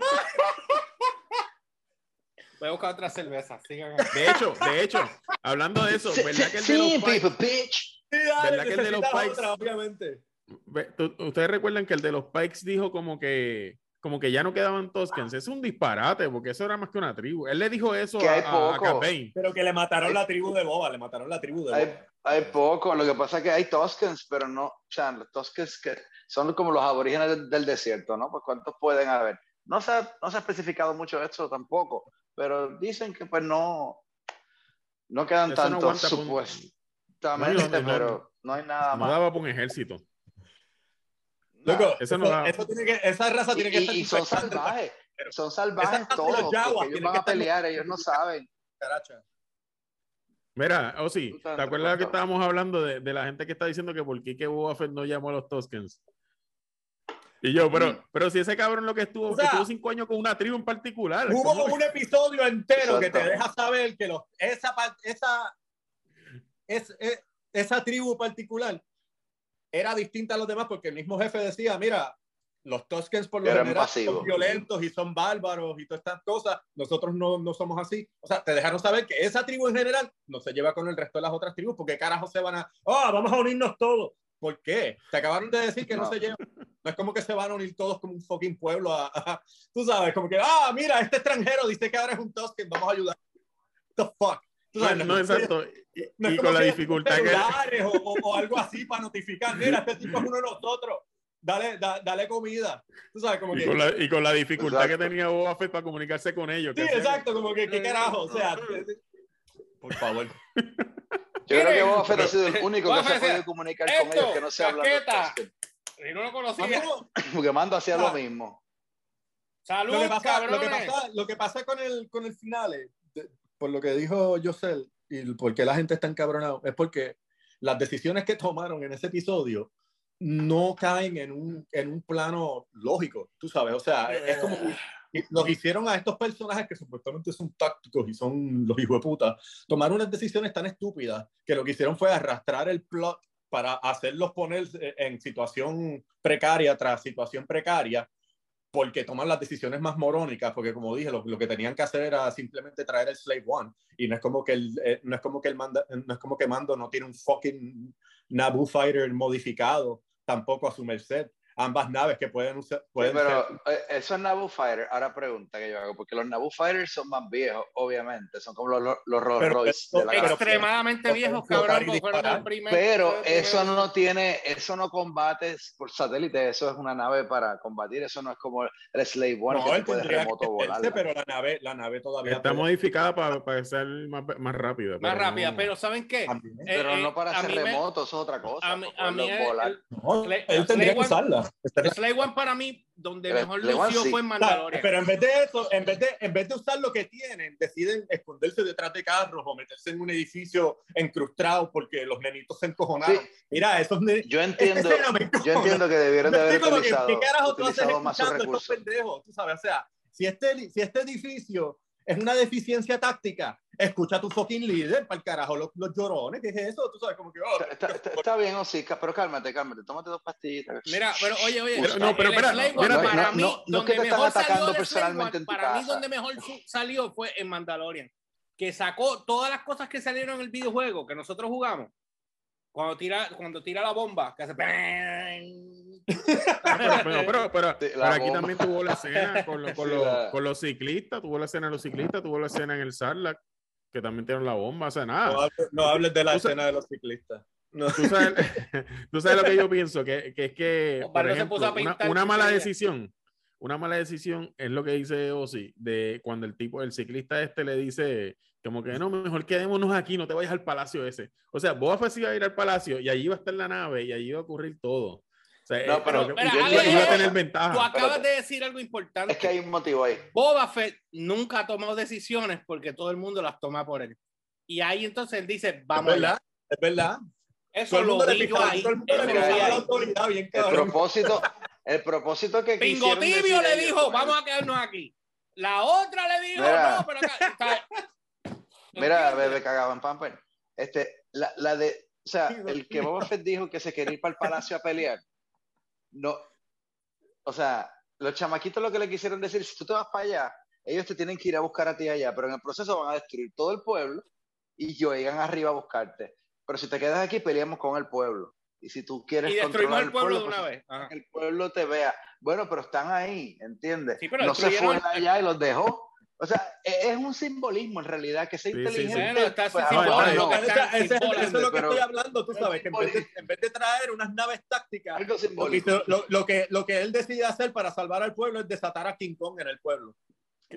Voy a buscar otra cerveza. Sigan. De hecho, de hecho, hablando de eso, ¿verdad que el de los Pikes, bitch. ¿Verdad que el de los Pikes- otra, obviamente. ustedes recuerdan que el de los Pikes dijo como que como que ya no quedaban Toskans? Es un disparate, porque eso era más que una tribu. Él le dijo eso a, a. Pero que le mataron la tribu de Boba, le mataron la tribu de Hay, Boba. hay poco. Lo que pasa es que hay Tuscans, pero no. O sea, los Tuscans que son como los aborígenes del, del desierto, ¿no? Pues cuántos pueden haber. No se, ha, no se ha especificado mucho esto tampoco, pero dicen que pues no, no quedan Eso no tantos supuestamente, No, no, no, pero no hay nada No más. daba para un ejército. Loco, Eso no da- eso tiene que, esa raza Y, tiene que y- estar y son salvajes, son salvajes todos, porque ellos van que a pelear, ellos no saben. caracha. Mira, o sí, ¿te acuerdas que estábamos hablando de, de la gente que está diciendo que por qué que Boba no llamó a los Toskans? Y yo, pero, Mm. pero si ese cabrón lo que estuvo, O sea, estuvo cinco años con una tribu en particular. Hubo ¿cómo- un episodio entero que te deja saber que los, esa, esa, es, es- esa tribu particular era distinta a los demás porque el mismo jefe decía, mira, los Toskens por lo Eran general pasivos. son violentos y son bárbaros y todas estas cosas, nosotros no, no somos así. O sea, te dejaron saber que esa tribu en general no se lleva con el resto de las otras tribus porque carajo se van a, oh, vamos a unirnos todos. ¿Por qué? Te acabaron de decir que no, No. se llevan. No es como que se van a unir todos como un fucking pueblo a, a- tú sabes, como que, ah, mira, este extranjero dice que ahora es un Tusken, vamos a ayudar. What the fuck. Tú No, exacto. Y, no es y como con la dificultad que. o, o- o algo así para notificar, mira, este tipo es uno de nosotros, dale, da- dale comida. Tú sabes, como Y que... con, la, y con la dificultad Exacto. que tenía Boba Fett para comunicarse con ellos. Sí, exacto, como que, ¿qué carajo? O sea, por favor. Yo creo que Boba Fett ha sido el único que se ha podido comunicar con "Esto, ellos que no se habla chaqueta". Y no lo conocía. [laughs] Porque Mando hacía Ah. lo mismo. Salud, lo que pasa, lo que pasa, lo que pasa con el, con el final, es, por lo que dijo Josel y por qué la gente está encabronada, es porque las decisiones que tomaron en ese episodio no caen en un, en un plano lógico, tú sabes, o sea, es como que los hicieron a estos personajes que supuestamente son tácticos y son los hijos de puta, tomar unas decisiones tan estúpidas que lo que hicieron fue arrastrar el plot para hacerlos poner en situación precaria tras situación precaria porque toman las decisiones más morónicas, porque como dije, lo, que tenían que hacer era simplemente traer el Slave One, y no es como que el, eh, no es como que el manda, no es como que Mando no tiene un fucking Naboo Fighter modificado tampoco a su merced. Ambas naves que pueden usar, Sí, pero ser- eh, eso es Naboo Fighter. Ahora pregunta que yo hago, porque los Naboo Fighters son más viejos, obviamente, son como los, los Rolls Pero Royce de la galaxia. Extremadamente Pero- viejos, cabrón, fueron primer- Pero eso no tiene, eso no combate por satélite, eso es una nave para combatir, eso no es como el Slave One no, que él se puede tendría remoto volar. pero la nave, la nave todavía Está modificada para, para ser más, más rápida. Más rápida, no- pero ¿saben qué? Eh, Pero eh, no para ser me- remoto, eso es otra cosa. A mí, para a mí poderlo el- volar. el- No, él tendría que usarla. Esta es la- Slave One para mí, donde mejor lució sí. fue en Mandalorian. Pero en vez de eso, en vez de, en vez de usar lo que tienen, deciden esconderse detrás de carros o meterse en un edificio encrustado porque los nenitos se encojonaron. Sí. Mira, esos ne- Yo entiendo, yo entiendo que debieron de haber como que, utilizado, ¿Qué carajo tú haces utilizado más sus estos recursos. pendejos? Tú sabes, o sea, si este, si este edificio es una deficiencia táctica, escucha a tu fucking líder, para el carajo, los, los llorones, ¿qué es eso? Tú sabes, como que, oh, Está, está- está bien, Osica, pero cálmate, cálmate, tómate dos pastillitas. Mira, pero oye, oye, Pero- no, pero espera, no, espérate. para No, mí, no, no es que donde te están mejor salió personalmente en tu para mí donde mejor salió fue en Mandalorian, que sacó todas las cosas que salieron en el videojuego que nosotros jugamos. Cuando tira, cuando tira la bomba, que hace. Pero, pero, pero, aquí bomba. también tuvo la escena con, lo- con [laughs] Sí, los, la- con los ciclistas, tuvo la escena de los ciclistas, tuvo la escena en el Sarlacc, que también tienen la bomba, o sea, no, nada. hables, no hables de la escena de los ciclistas. No. Tú sabes, [laughs] tú sabes lo que yo pienso, que, que es que, por ejemplo, una, una mala decisión, una mala decisión es lo que dice Ozzy, de cuando el tipo, el ciclista este le dice, como que no, mejor quedémonos aquí, no te vayas al palacio ese. O sea, Boba Fett se iba a ir al palacio y allí iba a estar la nave y allí iba a ocurrir todo. No, eh, pero- Pero, iba- Ale, iba a tener ventaja. Tú acabas espérate. de decir algo importante. Es que hay un motivo ahí. Boba Fett nunca ha tomado decisiones porque todo el mundo las toma por él. Y ahí entonces él dice, Es vamos verdad, allá. es verdad. Eso Todo el lo mundo le vi yo pisaba- ahí. todo el mundo le la autoridad bien El propósito, el propósito que Pingo Tibio le ellos dijo, con vamos el- a quedarnos aquí. La otra le dijo, Mira. no, pero acá está. [laughs] Mira, bebé cagado en pamper. Este, la, la de, o sea, el que Boba Fett dijo que se quería ir para el palacio a pelear. No, o sea, los chamaquitos lo que le quisieron decir, si tú te vas para allá, ellos te tienen que ir a buscar a ti allá, pero en el proceso van a destruir todo el pueblo y llegan arriba a buscarte. Pero si te quedas aquí, peleamos con el pueblo. Y si tú quieres Y destruimos el pueblo de pues, una vez. Ajá. que el pueblo te vea. Bueno, pero están ahí, ¿entiendes? Sí, pero no se fue allá y los dejó. O sea, e- es un simbolismo en realidad, que sea Sí, sí, sí. inteligente. Bueno, está pues, sin a lo bola, mejor lo no. que Esa- está ese es- eso lo que estoy hablando, tú sabes, que en vez, de, en vez de traer unas naves tácticas, lo que, lo, lo que, lo que él decide hacer para salvar al pueblo es desatar a King Kong en el pueblo.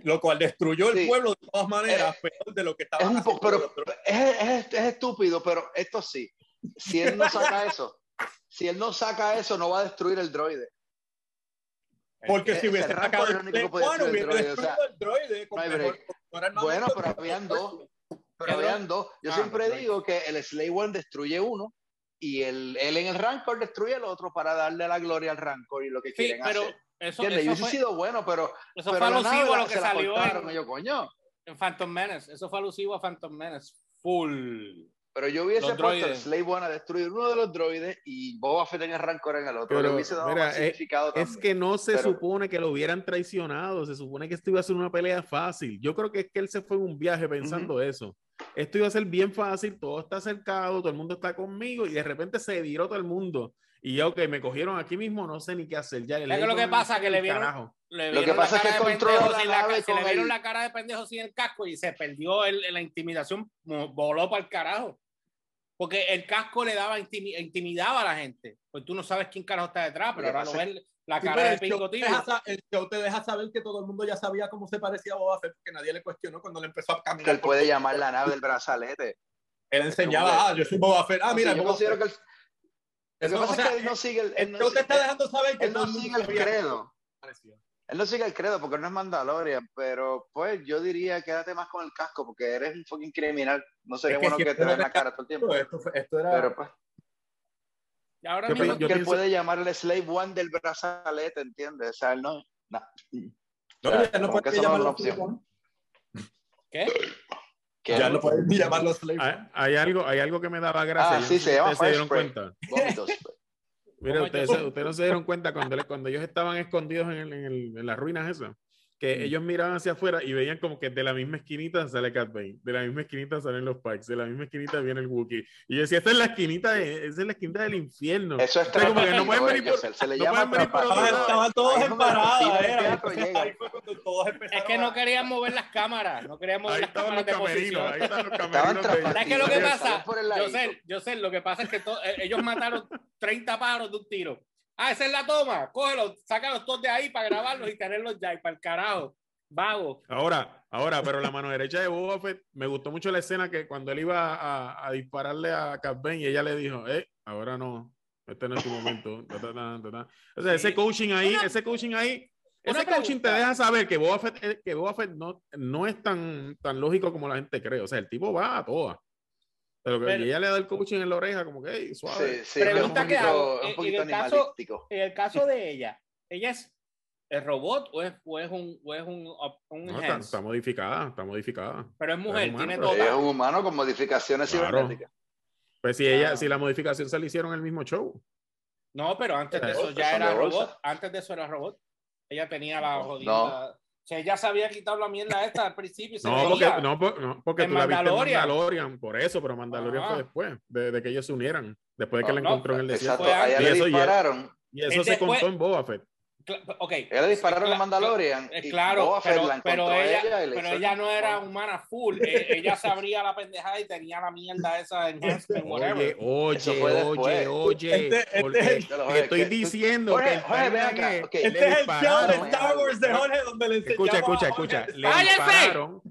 Lo cual destruyó el Sí. pueblo de todas maneras, peor de lo que estaba Es un poco, pero es, es- es estúpido, pero esto sí. Si él no saca eso, si él no saca eso, no va a destruir el droide. Porque si hubiese sacado el One, hubiese destruido el droide. Bueno, pero habían dos. Pero ¿Qué habían dos. Yo Ah, siempre digo que el Slave One destruye uno y el, él en el Rancor destruye el otro para darle la gloria al Rancor y lo que Sí, quieren pero hacer. eso, hubiese fue, sido bueno, pero, eso pero fue alusivo a lo que salió en Phantom Menace. Eso fue alusivo a Phantom Menace. Full. Pero yo hubiese puesto el droides. Slave One a destruir uno de los droides y Boba Fett en el Rancor en el otro. Pero, hubiese dado mira, más eh, significado Es que no se Pero- supone que lo hubieran traicionado, se supone que esto iba a ser una pelea fácil. Yo creo que es que él se fue en un viaje pensando eso. Esto iba a ser bien fácil, todo está cercado, todo el mundo está conmigo y de repente se viró todo el mundo. Y ya, ok, me cogieron aquí mismo, no sé ni qué hacer. Ya, el ¿Sabes qué es lo ego que me pasa? Que le vieron-. Le Lo que vieron pasa es que pendejo la nave le vieron el- la cara de pendejo sin el casco y se perdió el- la intimidación, voló para el carajo. Porque el casco le daba intimi- intimidaba a la gente. Pues tú no sabes quién carajo está detrás, pero que ahora lo ves la Sí, cara pero de el, show Pingo sa- el show te deja saber que todo el mundo ya sabía cómo se parecía a Boba Fett, porque nadie le cuestionó cuando le empezó a Que caminar. él por puede llamar la nave del brazalete. Él enseñaba, ah, yo soy Boba Fett. Ah, O mira, sea, yo considero que él- lo que Eso, pasa o sea, es que él no sigue el, él el no te sigue- está dejando saber que él no el mundo sigue el credo. Él no sigue el credo porque no es Mandalorian, pero pues yo diría quédate más con el casco porque eres un fucking criminal. No sería Es que bueno si que te den la cara todo el tiempo. Esto, esto era. Pero pues, Y ahora Yo mismo, yo que él pienso- puede llamar el Slave One del brazalete, ¿entiendes? O sea, él no. no. no, o sea, ya no una llamarlo opción. ¿qué? Que Ya no puedes ni llamarlo Slave. Hay, hay algo, hay algo que me daba gracia. Ah, sí, se llama se dieron Spray. cuenta. Vómitos. [laughs] Mira, ¿Cómo ustedes, ustedes no se dieron cuenta cuando, cuando ellos estaban escondidos en, el- en el- en las ruinas esas, que ellos miraban hacia afuera y veían como que de la misma esquinita sale Cat Bane, de la misma esquinita salen los Pikes, de la misma esquinita viene el Wookiee. Y yo decía, esta es la esquinita, de, esa es la esquinita del infierno. Eso es O sea, como que no pueden venir por- se, se le no llama pueden venir por otro Estaban, lado. estaban todos en parada, Es que no querían mover las cámaras, no querían mover Ahí las cámaras de camerinos, posición. ahí están los camerinos de ellos. trampas. ¿Sabes qué es lo que pasa? Yo sé, yo sé, lo que pasa es que eh, ellos mataron 30 pájaros de un tiro. Ah, esa es la toma, cógelos, sácalos todos de ahí para grabarlos y tenerlos ya, y para el carajo, vago. Ahora, ahora, pero la mano derecha de Boba Fett, me gustó mucho la escena que cuando él iba a, a dispararle a Cat Bane y ella le dijo, eh, ahora no, este no es tu momento. [laughs] ta, ta, ta. O sea, ese coaching ahí, Una- ese coaching ahí, ese coaching te deja saber que Boba Fett, eh, que Boba Fett no, no es tan, tan lógico como la gente cree. O sea, el tipo va a todas. Pero que Pero- ella le da el coaching en la oreja, como que, hey, suave. Sí, sí, Pregunta un que hago, en- un poquito en el caso-. En el caso de ella, ella es ¿Es robot o es, o es un, o es un, un No, está, modificada, está modificada. Pero es mujer, humano, tiene Ella es un humano con modificaciones Claro. cibernéticas. Pues si ella, Claro. si la modificación se le hicieron en el mismo show. No, pero antes de eso ya era robot. Antes de eso era robot. Ella tenía la jodida. No. O sea, ella se había quitado la mierda esta al principio. y se No, porque, no, por- no, porque En tú la viste en Mandalorian. Por eso, pero Mandalorian Ah. fue después, de, de que ellos se unieran, después de que No, la no, encontró en el desierto. Exacto, Y eso. Y eso Es se después- contó en Boba Fett. Cla- Ok. Ella le dispararon a Mandalorian. Eh, y claro, pero, la pero encontró ella, ella y le pero hizo- ella no era humana full. Eh, ella se abría la pendejada y tenía la mierda esa enhancement, Oye, whatever. oye, oye, oye, Este- este porque es el- te estoy que- diciendo Jorge, que el Jorge, ven timeline acá, es- ok. le Este es el show de dispararon, Star Wars de Jorge donde le Escucha, escucha, escucha. Le dispararon,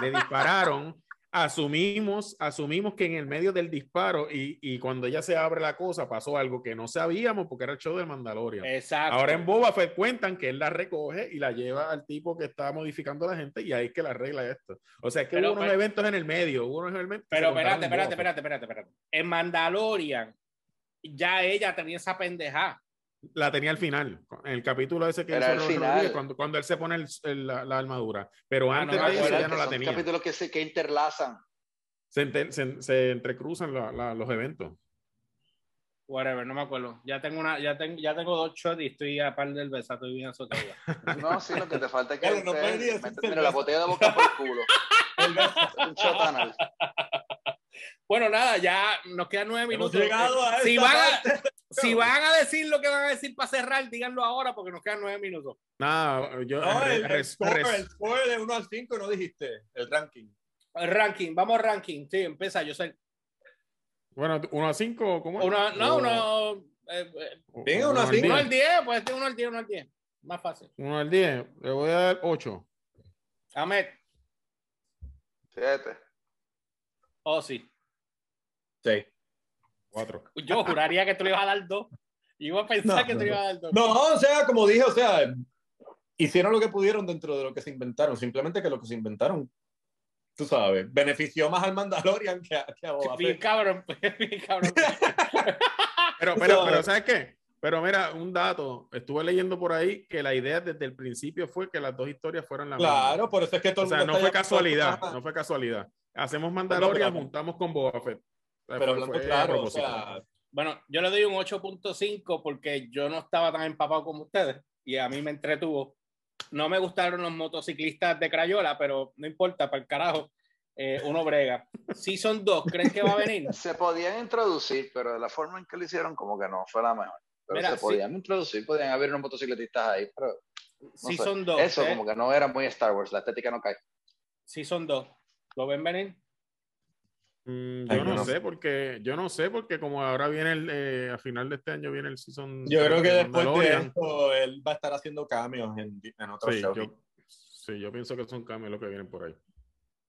le dispararon. Asumimos, asumimos que en el medio del disparo y, y cuando ella se abre la cosa pasó algo que no sabíamos porque era el show del Mandalorian. Exacto. Ahora en Boba Fett cuentan que él la recoge y la lleva al tipo que está modificando a la gente y ahí es que la arregla esto. O sea, es que Pero- hubo unos pero- eventos en el medio, hubo unos eventos. Pero espérate, espérate, espérate, espérate, espérate. En Mandalorian, ya ella tenía esa pendejada. La tenía al final, en el capítulo ese que Era hizo el final. Rodríguez, cuando, cuando él se pone el- el- la, la armadura. Pero Ah, antes no de eso ya no que la son tenía. capítulos que se que interlazan. Se, ente- se- se entrecruzan la- la- los eventos. Whatever, no me acuerdo. Ya tengo una, ya tengo, ya tengo dos shots y estoy a par del besato y bien azotado. [laughs] No, sí, lo que te falta es que Claro, no te- cerveza. la botella de boca por el culo. un shot anal. Bueno, nada, ya nos quedan nueve Hemos minutos. llegado a si, van a. Si van a decir lo que van a decir para cerrar, díganlo ahora porque nos quedan nueve minutos. Nada, yo. No, el, el, score, el, score, de 1 al 5 no dijiste, el ranking. El ranking, vamos al ranking. Sí, empieza, yo sé. Bueno, 1 a 5, ¿cómo? Una, no, uno. Eh, eh bien, 1 a 5. 1 al 10, pues 1 al 10, 1 al 10. Más fácil. 1 al 10, le voy a dar 8. Ahmed. 7. Oh, sí. 6. Cuatro. [laughs] Yo juraría que tú le ibas a dar dos. Iba a pensar no, que no, te iba a dar dos. No, o sea, como dije, o sea, hicieron lo que pudieron dentro de lo que se inventaron. Simplemente que lo que se inventaron, tú sabes, benefició más al Mandalorian que a, que a Boba Fett. cabrón, [laughs] bien cabrón. pero, pero, pero, ¿sabes qué? Pero mira, un dato, estuve leyendo por ahí que la idea desde el principio fue que las dos historias fueran la claro, misma. Claro, por eso es que todo el mundo O sea, no fue casualidad, no fue casualidad. Hacemos Mandalorian, juntamos con Boba Fett. Pero hablando fue claro, o sea, Bueno, yo le doy un 8.5 porque yo no estaba tan empapado como ustedes y a mí me entretuvo. No me gustaron los motociclistas de Crayola, pero no importa, para el carajo. Eh, uno brega. Season 2, ¿creen que va a venir? [laughs] Se podían introducir, pero de la forma en que lo hicieron, como que no fue la mejor. Pero Mira, se sí. podían introducir, podían haber unos motocicletistas ahí, pero no sé. Season 2. eso ¿eh? como que no era muy Star Wars, la estética no cae. Season 2. ¿Lo ven venir? Mm, yo no no sé porque yo no sé porque como ahora viene el eh, a final de este año viene el season yo creo que de después de esto él va a estar haciendo cambios en, en otros sí, shows. yo, sí, yo pienso que son cambios los que vienen por ahí.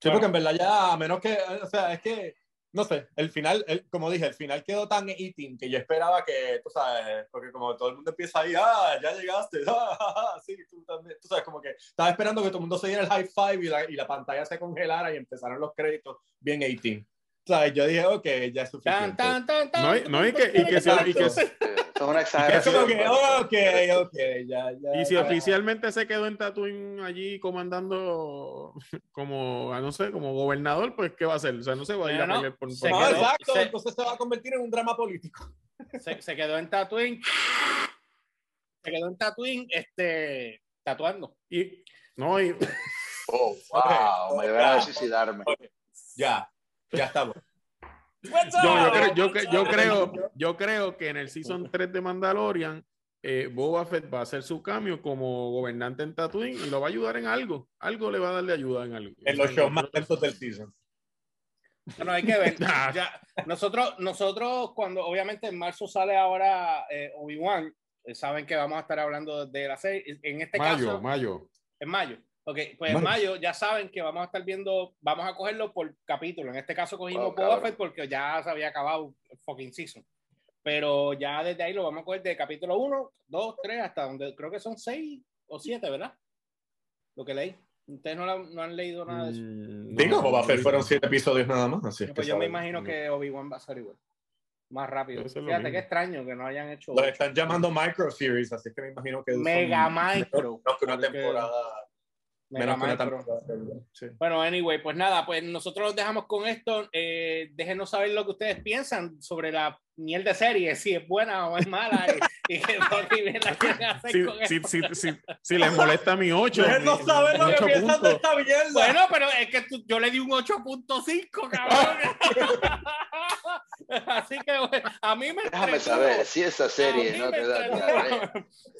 Sí, porque en verdad ya, a menos que, o sea, es que, no sé, el final, el- como dije, el final quedó tan eating que yo esperaba que, tú sabes, porque como todo el mundo empieza ahí, ah, ya llegaste, [laughs] ah, ah, ah, sí, tú también, tú sabes, como que estaba esperando que todo el mundo se diera el high five y la, y la pantalla se congelara y empezaran los créditos bien 18. O sea, yo dije, ok, ya es suficiente. tan, tan, tan. No, y- no, y que- y que sea- y que Eh, una [laughs] Es exageración. como que, pero- ok, ok, ya, ya. Y si ya. oficialmente se quedó en Tatooine allí comandando como, ah, no sé, como gobernador, pues ¿qué va a hacer? O sea, no se va a ir No, a pelear por, se por- No, quedó- exacto, se- entonces se va a convertir en un drama político. Se, se quedó en Tatooine. Se quedó en Tatooine, este, tatuando. Y, no, y, Oh, wow, me voy a suicidarme. Ya, ya estamos. yo, yo creo, yo, yo creo, yo creo que en el season 3 de Mandalorian, eh, Boba Fett va a hacer su cambio como gobernante en Tatooine y lo va a ayudar en algo. Algo le va a darle ayuda en algo. En los shows más lentos del season. Bueno, hay que ver. [laughs] Ah. Ya, nosotros, nosotros, cuando obviamente en marzo sale ahora eh, Obi-Wan, eh, saben que vamos a estar hablando de la serie. En este Mayo, caso, mayo. en mayo. Ok, pues en mayo ya saben que vamos a estar viendo, vamos a cogerlo por capítulo. En este caso cogimos Oh, Boba. Fett porque ya se había acabado el fucking season. Pero ya desde ahí lo vamos a coger de capítulo 1, 2, 3, hasta donde creo que son 6 o 7, ¿verdad? Lo que leí. Ustedes no, la- no han leído nada de eso. Mm, Digo, no, Boba Fett no, fueron siete episodios nada más. Así es Pues que yo me imagino no. que Obi-Wan va a ser igual. más rápido. Es Fíjate qué extraño que no hayan hecho Lo están llamando Micro Series, así que me imagino que. Mega Micro. menos que una temporada. Mega Menos que una Micro. temporada. Sí. Bueno, anyway, pues nada, pues nosotros los dejamos con esto. Eh, déjenos saber lo que ustedes piensan sobre la miel de serie, si es buena o es mala y, y [laughs] hacer Si, si, si, si, si les molesta mi 8. no saben lo que piensan de esta mierda. Bueno, pero es que tú- yo le di un 8.5, cabrón. [laughs] Así que bueno, a mí me Déjame entretuvo. saber si esa A serie mí no te da diarrea.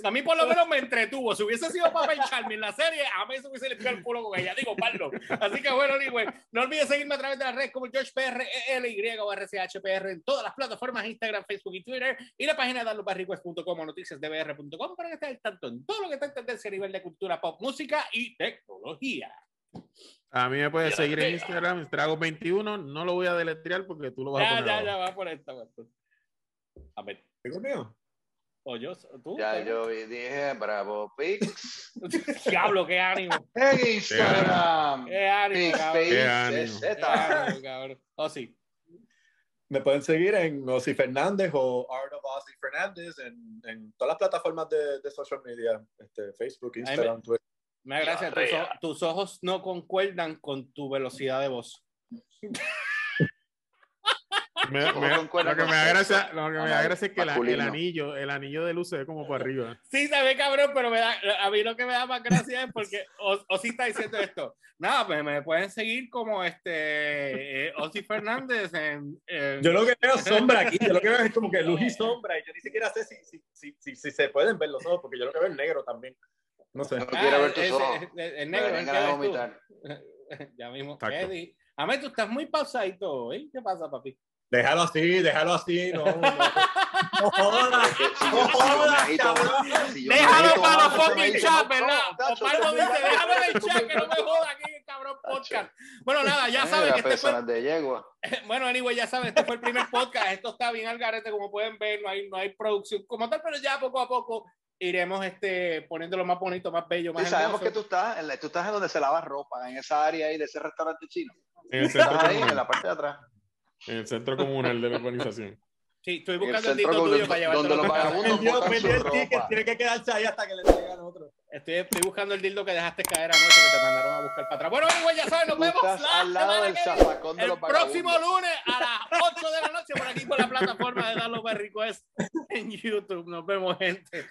A mí por lo menos me entretuvo. Si hubiese sido Papel Charming la serie, a mí se hubiese limpiado el culo con ella. Digo, Pablo. Así que bueno, anyway, no olvides seguirme a través de las redes como George PR, ELY o RCHPR en todas las plataformas, Instagram, Facebook y Twitter. Y la página de danlosbarriquest.com o noticiasdbr.com para que estés al tanto en todo lo que está en tendencia a nivel de cultura pop, música y tecnología. A mí me puedes seguir en Instagram, Estragos21. No lo voy a deletrear porque tú lo vas a Ya, poner. ya, abajo. ya, va por esta. A ver, Digo mío. o yo, tú. Ya yo vi- dije, bravo, Pix. [laughs] Diablo, qué ánimo. En Instagram. Qué ánimo. Qué Pix, ánimo. Qué ánimo, cabrón. Oh, sí. Me pueden seguir en Ozzy Fernández o Art of Ozzy Fernández en, en todas las plataformas de, de social media, este, Facebook, me- Instagram, Twitter. Me da gracia, tus, tus ojos no concuerdan con tu velocidad de voz. [laughs] Me- me- ¿Cómo concuerda lo que me da gracia, lo que me da gracia es que la- el anillo, el anillo de luz se ve como para arriba. Sí, se ve cabrón, pero me da, a mí lo que me da más gracia es porque O- Ozzy está diciendo esto. Nada, pues me pueden seguir como este eh, Ozzy Fernández en, en- Yo lo que veo es sombra aquí, yo lo que veo es como que luz y sombra, y yo ni siquiera sé si, si, si, si, si se pueden ver los ojos, porque yo lo que veo es negro también. No sé. No quiero ver tus ojos. Me negro, [laughs] ya mismo. Eddie. Amé, tú estás muy pausadito hoy. ¿Qué pasa, papi? Déjalo así, déjalo así, no, no, no jodas. [laughs] No jodas, agito- cabrón. Déjalo para los fucking chat, no, ¿verdad? Osvaldo dice, déjalo en el chat que no me joda aquí cabrón podcast. Bueno, nada, ya saben que este fue, personas de yegua. [laughs] bueno, anyway, ya saben, este fue el primer podcast. Esto está bien al garete, como pueden ver, no hay, no hay producción como tal, pero ya poco a poco iremos este, poniéndolo más bonito, más bello, más Sí, sabemos hermoso. que tú estás, en la- tú estás en donde se lava ropa, en esa área ahí de ese restaurante chino. En el centro Estás ahí, en la parte de atrás. En el centro comunal de la urbanización. [laughs] Sí, estoy el buscando el donde- tuyo para donde llevártelo los vagabundos El Dios botan perdió su el ticket, tiene que quedarse ahí hasta que le traigan otro. Estoy, estoy buscando el dildo que dejaste caer anoche que te mandaron a buscar para atrás. Bueno, anyway, ya saben, nos vemos al lado del que de El los próximo vagabundos. lunes a las 8 de la noche por aquí por la plataforma de Darlo Request en YouTube. Nos vemos, gente.